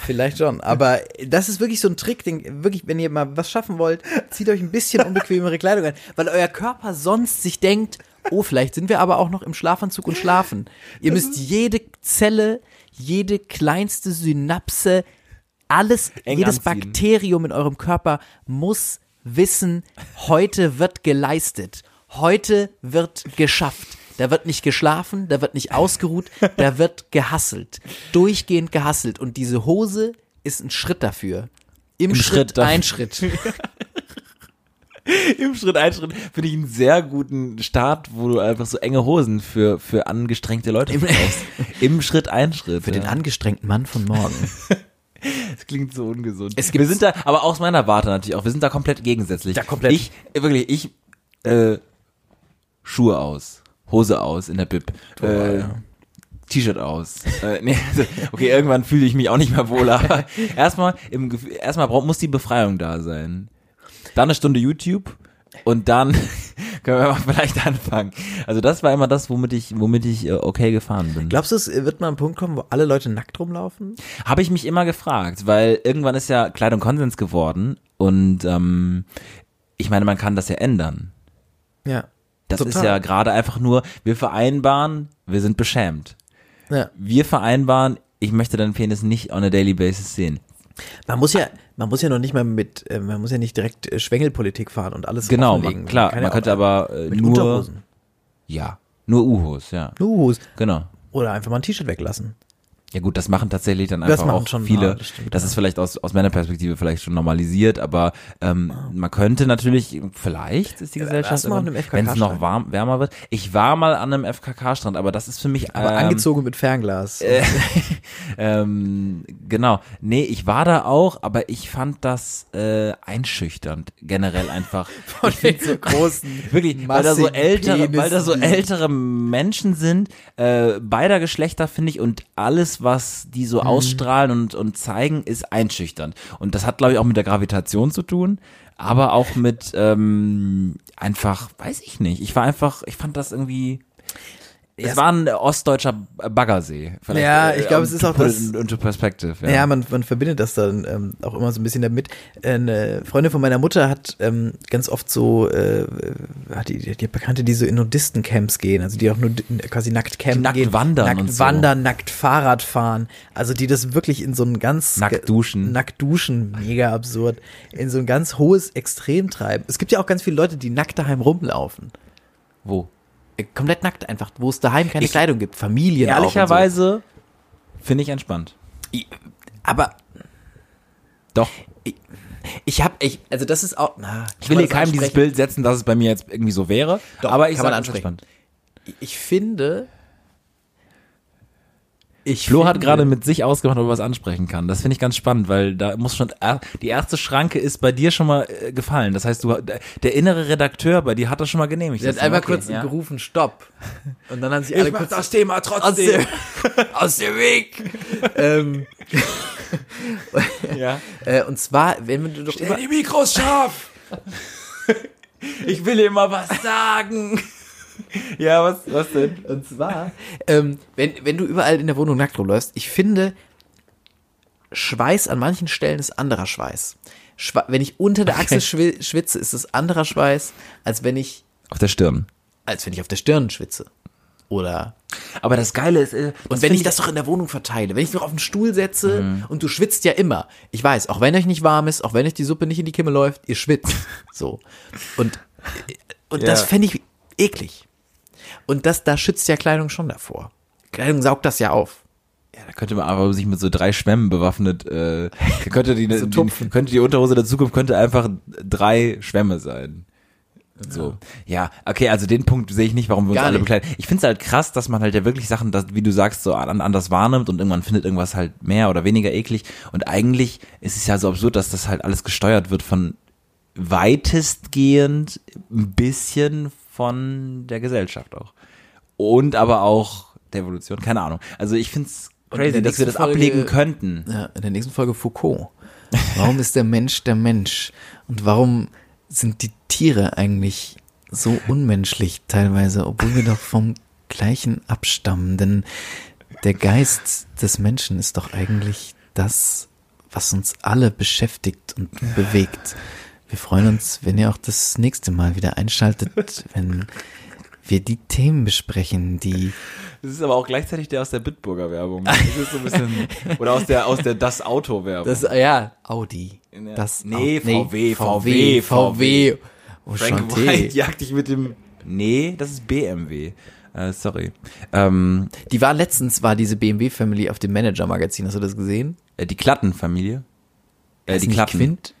Vielleicht schon, aber das ist wirklich so ein Trick, den, wirklich, wenn ihr mal was schaffen wollt, zieht euch ein bisschen unbequemere Kleidung an, weil euer Körper sonst sich denkt, oh, vielleicht sind wir aber auch noch im Schlafanzug und schlafen. Ihr müsst jede Zelle, jede kleinste Synapse, alles, Eng jedes anziehen. Bakterium in eurem Körper muss wissen, heute wird geleistet. Heute wird geschafft. Da wird nicht geschlafen, da wird nicht ausgeruht, da *laughs* wird gehasselt. Durchgehend gehasselt. Und diese Hose ist ein Schritt dafür. Im, Im Schritt, Schritt ein Schritt. *laughs* Im Schritt ein Schritt finde ich einen sehr guten Start, wo du einfach so enge Hosen für, für angestrengte Leute brauchst. *laughs* Im Schritt ein Schritt. Für ja. den angestrengten Mann von morgen. Es klingt so ungesund. Es gibt wir sind da, aber aus meiner Warte natürlich auch, wir sind da komplett gegensätzlich. Ja, komplett. Ich, wirklich, ich, äh, Schuhe aus, Hose aus in der Bib, äh, T-Shirt aus. äh, nee, also, *laughs* okay, irgendwann fühle ich mich auch nicht mehr wohl, aber *laughs* erstmal, im, erstmal muss die Befreiung da sein. Dann eine Stunde YouTube und dann *laughs* können wir mal vielleicht anfangen. Also das war immer das, womit ich, womit ich äh, okay gefahren bin. Glaubst du, es wird mal ein Punkt kommen, wo alle Leute nackt rumlaufen? Habe ich mich immer gefragt, weil irgendwann ist ja Kleidung Konsens geworden und ähm, ich meine, man kann das ja ändern. Ja. Das total. ist ja gerade einfach nur, wir vereinbaren, wir sind beschämt. Ja. Wir vereinbaren, ich möchte deinen Penis nicht on a daily basis sehen. Man muss ja, man muss ja noch nicht mal mit, äh, man muss ja nicht direkt äh, Schwengelpolitik fahren und alles Genau, offenlegen. klar, man, man ja könnte aber äh, nur Unterhosen. Ja, nur Uhos, ja. Nur Uhos. Genau. Oder einfach mal ein T-Shirt weglassen. Ja gut, das machen tatsächlich dann einfach auch viele. Das, stimmt, das ja. ist vielleicht aus, aus meiner Perspektive vielleicht schon normalisiert, aber ähm, man könnte natürlich, vielleicht ist die Gesellschaft, wenn es noch warm, wärmer wird. Ich war mal an einem FKK-Strand, aber das ist für mich Aber ähm, angezogen mit Fernglas. Äh, *laughs* ähm, genau. Nee, ich war da auch, aber ich fand das äh, einschüchternd, generell einfach. *laughs* Von den so großen, *laughs* wirklich, weil da so ältere, weil da so ältere Menschen sind, äh, beider Geschlechter, finde ich, und alles was die so mhm. ausstrahlen und, und zeigen, ist einschüchternd. Und das hat, glaube ich, auch mit der Gravitation zu tun, aber auch mit ähm, einfach, weiß ich nicht. Ich war einfach, ich fand das irgendwie es war ein ostdeutscher Baggersee. Ja, ich glaube, es ist auch das. Into perspective. Ja, ja man, man verbindet das dann ähm, auch immer so ein bisschen damit. Eine Freundin von meiner Mutter hat ähm, ganz oft so, äh, hat die, die Bekannte, die so in Nudistencamps gehen, also die auch nur quasi nackt campen nackt gehen. wandern nackt und wandern, so. nackt Fahrrad fahren. Also die das wirklich in so ein ganz nackt duschen, nackt duschen, mega absurd, in so ein ganz hohes Extrem treiben. Es gibt ja auch ganz viele Leute, die nackt daheim rumlaufen. Wo? Komplett nackt einfach, wo es daheim keine ich, Kleidung gibt, Familien Ehrlicherweise so. finde ich entspannt. aber doch. Ich, ich habe, ich, also das ist auch. Na, ich will hier keinem dieses Bild setzen, dass es bei mir jetzt irgendwie so wäre. Doch, aber ich kann man ansprechen. Ich finde, ich Flo hat gerade mit sich ausgemacht, ob er was ansprechen kann. Das finde ich ganz spannend, weil da muss schon die erste Schranke ist bei dir schon mal äh, gefallen. Das heißt, du der innere Redakteur bei dir hat das schon mal genehmigt. Der hat einmal okay, kurz ja? gerufen, Stopp. Und dann haben sich alle ich kurz das Thema trotzdem aus dem, *laughs* aus dem Weg. *laughs* ähm, ja. *laughs* Äh, und zwar, wenn du doch Stell die Mikros scharf. ich will immer was sagen. *laughs* ja, was, was denn? Und zwar, ähm, wenn, wenn du überall in der Wohnung nackt rumläufst, ich finde, Schweiß an manchen Stellen ist anderer Schweiß. Schwe wenn ich unter der okay. schwitze, ist es anderer Schweiß, als wenn ich auf der Stirn. als wenn ich auf der Stirn schwitze. Oder. Aber das Geile ist. Äh, und wenn ich das doch in der Wohnung verteile, wenn ich mich auf den Stuhl setze mhm. und du schwitzt ja immer. Ich weiß, auch wenn euch nicht warm ist, auch wenn euch die Suppe nicht in die Kimme läuft, ihr schwitzt. so. Und, und ja. das fände ich eklig. Und das, da schützt ja Kleidung schon davor. Kleidung saugt das ja auf. Ja, da könnte man aber sich mit so drei Schwämmen bewaffnet, äh, könnte die, *laughs* so die, könnte die Unterhose der Zukunft könnte einfach drei Schwämme sein. So. Ja, okay, also den Punkt sehe ich nicht, warum wir uns Gar alle bekleiden. Ich finde es halt krass, dass man halt ja wirklich Sachen, dass, wie du sagst, so anders wahrnimmt und irgendwann findet irgendwas halt mehr oder weniger eklig. Und eigentlich ist es ja so absurd, dass das halt alles gesteuert wird von weitestgehend ein bisschen von der Gesellschaft auch. Und aber auch der Evolution, keine Ahnung. Also ich finde es crazy, dass wir das Folge, ablegen könnten. Ja, in der nächsten Folge Foucault. Warum ist der Mensch der Mensch? Und warum sind die Tiere eigentlich so unmenschlich teilweise, obwohl wir doch vom gleichen abstammen? Denn der Geist des Menschen ist doch eigentlich das, was uns alle beschäftigt und bewegt. Wir freuen uns, wenn ihr auch das nächste Mal wieder einschaltet, wenn wir die Themen besprechen, die. Das ist aber auch gleichzeitig der aus der Bitburger Werbung. Das ist so ein bisschen, *laughs* oder aus der, aus der Das Auto Werbung. Das, ja, Audi. Das, nee, VW, VW, VW. VW. Oh, Frank White jagt dich mit dem, nee, das ist BMW. Uh, sorry. Ähm, die war letztens, war diese BMW-Family auf dem Manager-Magazin. Hast du das gesehen? Äh, die Klatten-Familie. Äh, die Klatten. Quint?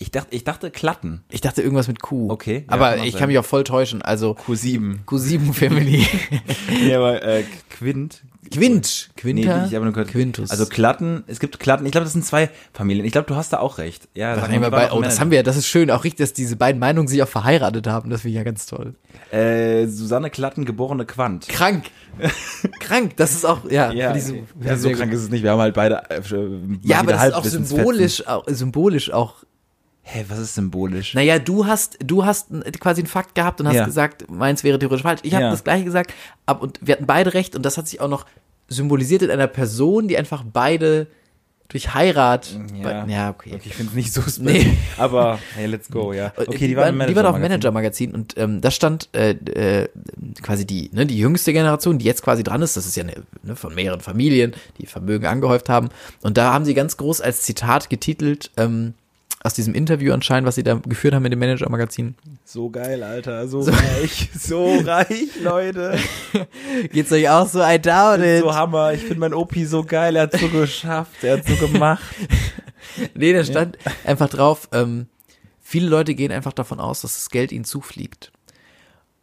Ich dachte, ich dachte Klatten. Ich dachte irgendwas mit Q. Okay. Ja, aber ich kann mich auch voll täuschen. Also Q7. Q7 Family. *laughs* ja, aber äh, Quint. Quint. Quinter. Nee, ich habe nur gehört. Quintus. Also Klatten. Es gibt Klatten. Ich glaube, das sind zwei Familien. Ich glaube, du hast da auch recht. Ja. Das wir bei, oh, das haben wir. Das ist schön. Auch richtig, dass diese beiden Meinungen sich auch verheiratet haben. Das finde ich ja ganz toll. Äh, Susanne Klatten, geborene Quant. Krank. krank. Das ist auch ja. ja, diese, ja so krank ist es nicht. Wir haben halt beide. Äh, ja, aber das ist auch symbolisch, auch, symbolisch auch Hä, was ist symbolisch? Naja, du hast, du hast quasi einen Fakt gehabt und hast ja. gesagt, meins wäre theoretisch falsch. Ich habe ja. das gleiche gesagt, ab, und wir hatten beide recht und das hat sich auch noch symbolisiert in einer Person, die einfach beide durch Heirat. Ja, ja okay. okay. Ich finde es nicht so nee. aber hey, let's go, ja. Okay, die, die waren, die waren auf Manager-Magazin und ähm, da stand äh, äh, quasi die, ne, die jüngste Generation, die jetzt quasi dran ist, das ist ja eine, ne, von mehreren Familien, die Vermögen angehäuft haben. Und da haben sie ganz groß als Zitat getitelt, ähm, aus diesem Interview anscheinend, was sie da geführt haben mit dem Manager-Magazin. So geil, Alter, so, so reich, so reich, Leute. *laughs* Geht's euch auch so ein down? So Hammer, ich finde mein Opi so geil, er hat so geschafft, er hat so gemacht. *laughs* nee, da stand ja. einfach drauf, ähm, viele Leute gehen einfach davon aus, dass das Geld ihnen zufliegt.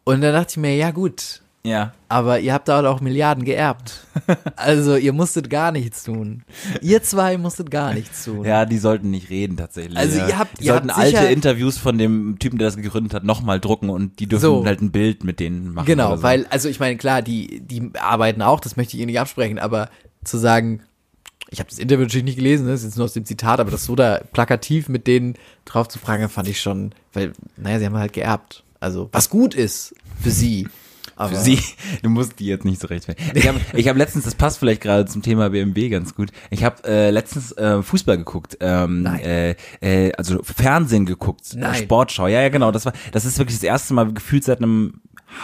Und dann dachte ich mir, ja gut, ja. Aber ihr habt da auch Milliarden geerbt. *laughs* Also ihr musstet gar nichts tun. Ihr zwei musstet gar nichts tun. Ja, die sollten nicht reden tatsächlich. Also ihr habt, die ihr sollten alte Interviews von dem Typen, der das gegründet hat, nochmal drucken und die dürfen so. halt ein Bild mit denen machen. Genau, so. weil, also ich meine, klar, die, die arbeiten auch, das möchte ich ihnen nicht absprechen, aber zu sagen, ich habe das Interview natürlich nicht gelesen, das ist jetzt nur aus dem Zitat, aber das so da plakativ mit denen drauf zu fragen, fand ich schon, weil, naja, sie haben halt geerbt. Also, was gut ist für sie. Aber Für sie, *laughs* du musst die jetzt nicht so recht *laughs* Ich habe ich hab letztens, das passt vielleicht gerade zum Thema BMW ganz gut. Ich habe äh, letztens äh, Fußball geguckt, ähm, Nein. Äh, äh, also Fernsehen geguckt, Nein. Sportschau. Ja, ja, genau. Das war, das ist wirklich das erste Mal gefühlt seit einem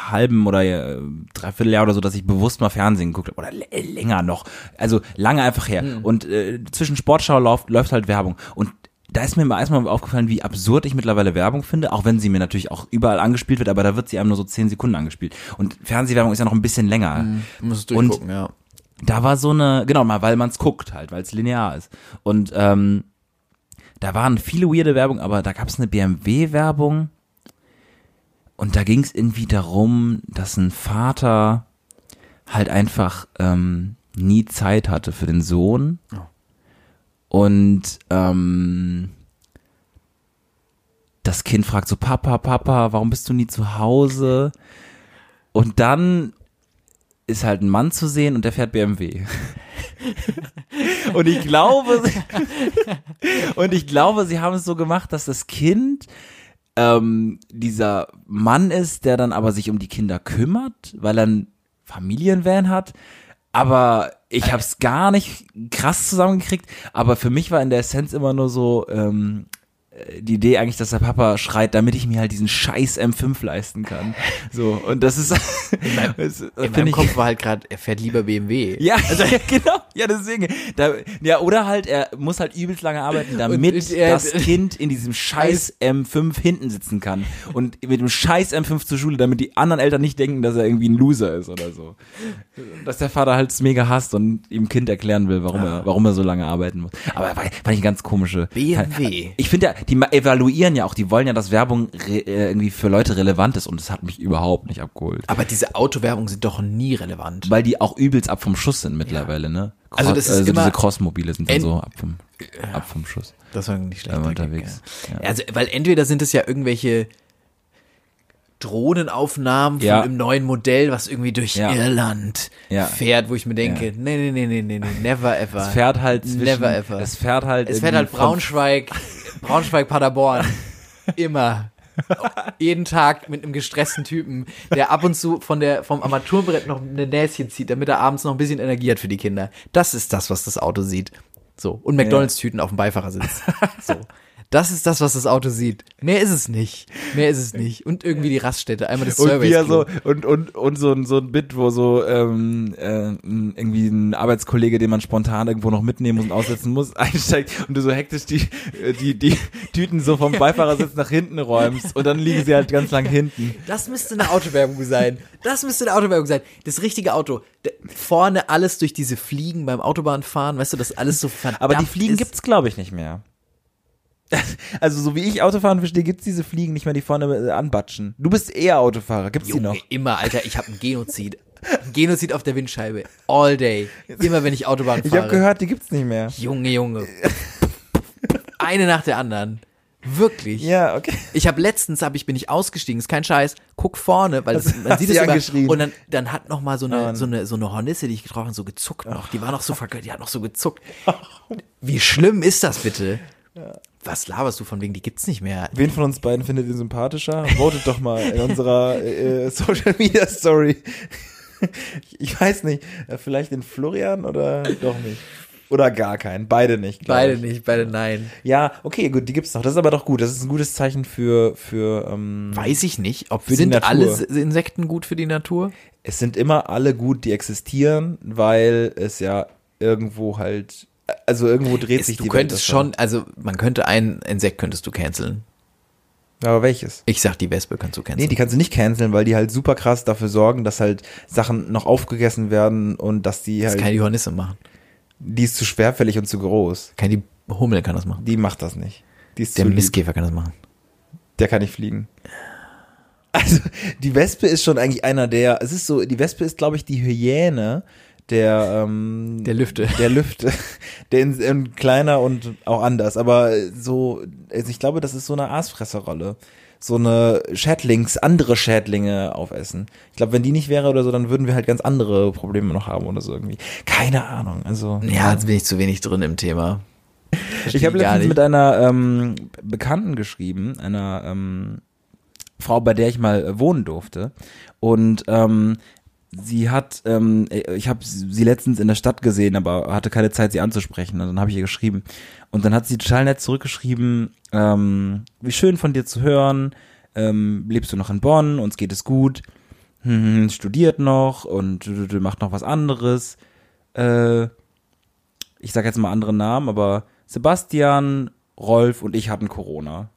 halben oder äh, dreiviertel Jahr oder so, dass ich bewusst mal Fernsehen geguckt habe oder länger noch. Also lange einfach her. Mhm. Und äh, zwischen Sportschau läuft, läuft halt Werbung. Und da ist mir mal erstmal aufgefallen, wie absurd ich mittlerweile Werbung finde, auch wenn sie mir natürlich auch überall angespielt wird, aber da wird sie einem nur so zehn Sekunden angespielt. Und Fernsehwerbung ist ja noch ein bisschen länger. Mhm, musst du durchgucken, ja. Da war so eine, genau mal, weil man es guckt halt, weil es linear ist. Und ähm, da waren viele weirde Werbung, aber da gab es eine BMW-Werbung und da ging es irgendwie darum, dass ein Vater halt einfach ähm, nie Zeit hatte für den Sohn. Oh und ähm, das Kind fragt so, Papa, Papa, warum bist du nie zu Hause? Und dann ist halt ein Mann zu sehen und der fährt BMW. *laughs* und ich glaube, *laughs* und ich glaube, sie haben es so gemacht, dass das Kind ähm, dieser Mann ist, der dann aber sich um die Kinder kümmert, weil er ein Familienvan hat. Aber ich habe es gar nicht krass zusammengekriegt, aber für mich war in der Essenz immer nur so, ähm, äh, die Idee eigentlich, dass der Papa schreit, damit ich mir halt diesen scheiß M5 leisten kann. So, und das ist. *laughs* In meinem, *laughs* in meinem Kopf war halt gerade, er fährt lieber BMW. Ja, also, *laughs* ja, genau. Ja, deswegen. Da, ja, oder halt, er muss halt übelst lange arbeiten, damit und, äh, das Kind in diesem scheiß M5 hinten sitzen kann. Und mit dem scheiß M5 zur Schule, damit die anderen Eltern nicht denken, dass er irgendwie ein Loser ist oder so. Dass der Vater halt es mega hasst und ihm Kind erklären will, warum er, warum er so lange arbeiten muss. Aber fand ich eine ganz komische. BMW. Ich finde ja, die evaluieren ja auch, die wollen ja, dass Werbung äh, irgendwie für Leute relevant ist und das hat mich überhaupt nicht abgeholt. Aber diese Autowerbung sind doch nie relevant. Weil die auch übelst ab vom Schuss sind mittlerweile, ja. ne? Cross, also das ist also immer diese Crossmobile sind dann so ab vom, ja. ab vom Schuss. Das war nicht schlecht. unterwegs. Ja. Also, weil entweder sind es ja irgendwelche Drohnenaufnahmen von ja. einem neuen Modell, was irgendwie durch ja. Irland ja. fährt, wo ich mir denke, nee, nee, nee, nee, nee, nee, never ever. Es fährt halt zwischen, never ever. Es fährt halt Es fährt halt Braunschweig, *laughs* Braunschweig, Paderborn. Immer. Jeden Tag mit einem gestressten Typen, der ab und zu von der, vom Armaturenbrett noch eine Näschen zieht, damit er abends noch ein bisschen Energie hat für die Kinder. Das ist das, was das Auto sieht. So. Und McDonalds-Tüten auf dem Beifahrersitz. So. Das ist das, was das Auto sieht. Mehr ist es nicht. Mehr ist es nicht. Und irgendwie die Raststätte, einmal das Service. Und wie er so und und und so ein so ein Bit, wo so ähm, äh, irgendwie ein Arbeitskollege, den man spontan irgendwo noch mitnehmen und aussetzen muss, *laughs* einsteigt und du so hektisch die die die Tüten so vom Beifahrersitz nach hinten räumst und dann liegen sie halt ganz lang hinten. Das müsste eine Autowerbung sein. Das müsste eine Autowerbung sein. Das richtige Auto. Vorne alles durch diese Fliegen beim Autobahnfahren, weißt du, das alles so verdammt Aber die Fliegen ist. gibt's glaube ich nicht mehr. *laughs* Also so wie ich Autofahren verstehe, gibt's diese Fliegen nicht mehr, die vorne äh, anbatschen. Du bist eher Autofahrer, gibt's Junge, die noch? Immer, Alter, ich habe ein Genozid. Genozid auf der Windscheibe. All day. Immer wenn ich Autobahn fahre. Ich habe gehört, die gibt's nicht mehr. Junge, Junge. Eine nach der anderen. Wirklich. Ja, okay. Ich habe letztens, hab ich bin ich ausgestiegen, ist kein Scheiß. Guck vorne, weil das, man sieht es immer. Und dann, dann hat noch mal so eine, so eine, so eine Hornisse, die ich getroffen habe, so gezuckt noch. Die war noch so vergönnt, die hat noch so gezuckt. *laughs* Wie schlimm ist das bitte? Ja. Was laberst du von wegen, die gibt's nicht mehr? Wen von uns beiden findet ihr sympathischer? Votet doch mal in unserer äh, Social Media Story. *laughs* ich weiß nicht, äh, vielleicht den Florian oder doch nicht? Oder gar keinen. Beide nicht. Beide ich. nicht, beide nein. Ja, okay, gut, die gibt's noch. Das ist aber doch gut. Das ist ein gutes Zeichen für, für ähm, Weiß ich nicht. Ob sind alle Insekten gut für die Natur? Es sind immer alle gut, die existieren, weil es ja irgendwo halt also irgendwo dreht es, sich die Du könntest schon, also man könnte ein Insekt könntest du canceln. Aber welches? Ich sag, die Wespe kannst du canceln. Nee, die kannst du nicht canceln, weil die halt super krass dafür sorgen, dass halt Sachen noch aufgegessen werden und dass die halt. Das kann die Hornisse machen. Die ist zu schwerfällig und zu groß. Kann die Hummel kann das machen. Die macht das nicht. Ist Der Mistkäfer kann das machen. Der kann nicht fliegen. Also, die Wespe ist schon eigentlich einer der, es ist so, die Wespe ist, glaube ich, die Hyäne, der ähm, der Lüfte. der Lüfte. *laughs* Der in, in kleiner und auch anders. Aber so also ich glaube das ist so eine Aasfresserrolle. So eine Schädlings andere Schädlinge aufessen. Ich glaube wenn die nicht wäre oder so dann würden wir halt ganz andere Probleme noch haben oder so irgendwie. Keine Ahnung also. Ja jetzt bin ich zu wenig drin im Thema. Verstehe ich habe letztens mit einer ähm, Bekannten geschrieben einer ähm, Frau, bei der ich mal wohnen durfte. Und ähm, sie hat, ähm, ich habe sie letztens in der Stadt gesehen, aber hatte keine Zeit, sie anzusprechen. Und dann habe ich ihr geschrieben. Und dann hat sie total nett zurückgeschrieben, ähm, wie schön von dir zu hören. Ähm, lebst du noch in Bonn? Uns geht es gut. Hm, studiert noch und macht noch was anderes. Äh, ich sage jetzt mal andere Namen, aber Sebastian, Rolf und ich hatten Corona.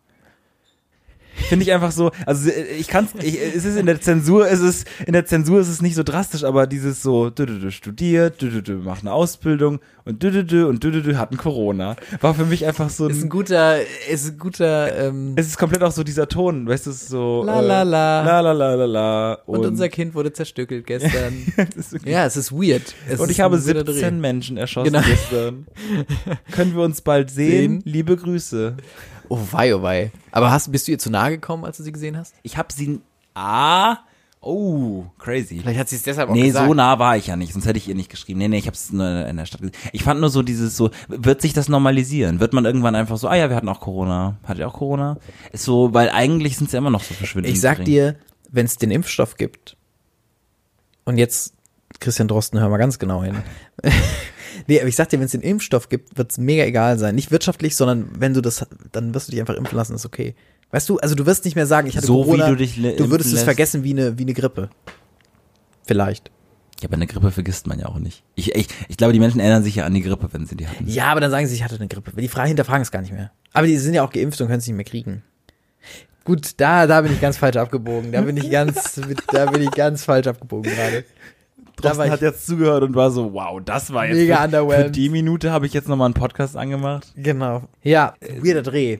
Finde ich einfach so, also ich kann es, es ist in der Zensur, es ist, in der Zensur ist es nicht so drastisch, aber dieses so, du, du, du studiert, du, du, du macht eine Ausbildung und du, du, du und du, du, du hatten Corona. War für mich einfach so ein. Ist ein guter, ist ein guter, ähm, Es ist komplett auch so dieser Ton, weißt du, so. La la la. Äh, la la la la la. Und, und unser Kind wurde zerstückelt gestern. *laughs* okay. Ja, es ist weird. Es und ich habe 17 Menschen erschossen genau. gestern. *laughs* Können wir uns bald sehen? sehen? Liebe Grüße. Oh wei, oh wei. Aber hast, bist du ihr zu nahe gekommen, als du sie gesehen hast? Ich habe sie. Ah. Oh, crazy. Vielleicht hat sie es deshalb auch nee, gesagt. Nee, so nah war ich ja nicht, sonst hätte ich ihr nicht geschrieben. Nee, nee, ich habe es nur in der Stadt gesehen. Ich fand nur so dieses so, wird sich das normalisieren? Wird man irgendwann einfach so, ah ja, wir hatten auch Corona. Hattet ihr auch Corona? Ist so, weil eigentlich sind es ja immer noch so verschwindend. Ich sag gering. dir, wenn es den Impfstoff gibt, und jetzt, Christian Drosten, hör mal ganz genau hin. Nee, aber ich sag dir, wenn es den Impfstoff gibt, wird es mega egal sein. Nicht wirtschaftlich, sondern wenn du das, dann wirst du dich einfach impfen lassen, ist okay. Weißt du, also du wirst nicht mehr sagen, ich hatte so Corona, wie du dich du würdest es vergessen wie eine, wie eine Grippe. Vielleicht. Ja, aber eine Grippe vergisst man ja auch nicht. Ich, ich, ich glaube, die Menschen erinnern sich ja an die Grippe, wenn sie die hatten. Ja, aber dann sagen sie, ich hatte eine Grippe. Die Frage hinterfragen es gar nicht mehr. Aber die sind ja auch geimpft und können es nicht mehr kriegen. Gut, da, da bin ich ganz falsch abgebogen. Da bin ich ganz, *laughs* da bin ich ganz falsch abgebogen gerade. Drosten hat jetzt zugehört und war so, wow, das war jetzt mega für, für die Minute habe ich jetzt nochmal einen Podcast angemacht. Genau. Ja, weirder Dreh.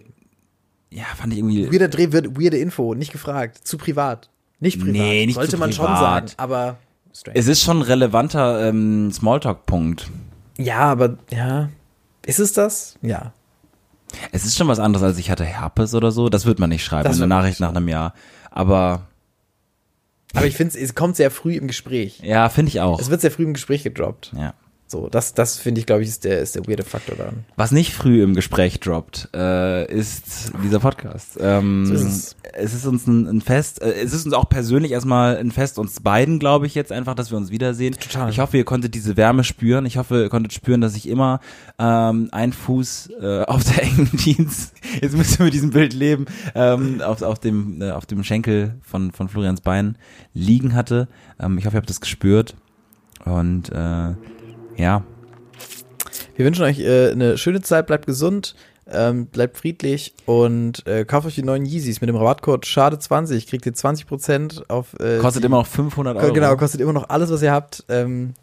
Ja, fand ich irgendwie. Weirder Dreh wird weirde Info, nicht gefragt, zu privat. Nicht privat. Nee, nicht Sollte zu man privat. schon sagen, aber strange. Es ist schon ein relevanter ähm, Smalltalk-Punkt. Ja, aber ja, ist es das? Ja. Es ist schon was anderes, als ich hatte Herpes oder so. Das wird man nicht schreiben Das in der Nachricht nach einem Jahr. Aber Aber ich finde, es kommt sehr früh im Gespräch. ja, finde ich auch. Es wird sehr früh im Gespräch gedroppt. Ja. So, das, das finde ich, glaube ich, ist der, ist der weirde Faktor daran. Was nicht früh im Gespräch droppt, äh, ist dieser Podcast. Ähm, So ist es. es ist uns ein, ein Fest, äh, es ist uns auch persönlich erstmal ein Fest, uns beiden, glaube ich, jetzt einfach, dass wir uns wiedersehen. Total. Ich hoffe, ihr konntet diese Wärme spüren. Ich hoffe, ihr konntet spüren, dass ich immer ähm, ein Fuß äh, auf der *laughs* engen Jeans, jetzt müsst ihr mit diesem Bild leben, ähm, auf, auf, dem, äh, auf dem Schenkel von, von Florians Bein liegen hatte. Ähm, ich hoffe, ihr habt das gespürt. Und äh, ja, Wir wünschen euch äh, eine schöne Zeit, bleibt gesund, ähm, bleibt friedlich und äh, kauft euch die neuen Yeezys mit dem Rabattcode Schade20, kriegt ihr 20% auf äh, kostet die, immer noch 500 Euro. Genau, kostet immer noch alles, was ihr habt. Ähm,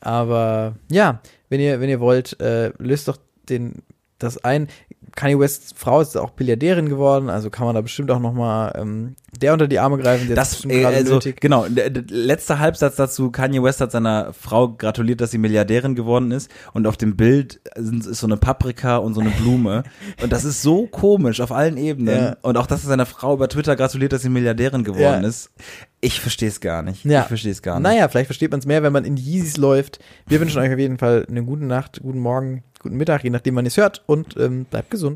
aber ja, wenn ihr, wenn ihr wollt, äh, löst doch den, das ein. Kanye Wests Frau ist auch Billiardärin geworden, also kann man da bestimmt auch nochmal ähm, der unter die Arme greifen, der Das, äh, also, nötig. genau, der, der letzte Halbsatz dazu, Kanye West hat seiner Frau gratuliert, dass sie Milliardärin geworden ist und auf dem Bild sind, ist so eine Paprika und so eine Blume *laughs* und das ist so komisch auf allen Ebenen Ja. und auch, dass er seiner Frau über Twitter gratuliert, dass sie Milliardärin geworden Ja. ist. Ich verstehe es gar nicht. Ja. Ich verstehe es gar nicht. Naja, vielleicht versteht man es mehr, wenn man in Yeezys läuft. Wir wünschen euch auf jeden Fall eine gute Nacht, guten Morgen, guten Mittag, je nachdem, wann ihr es hört und ähm, bleibt gesund.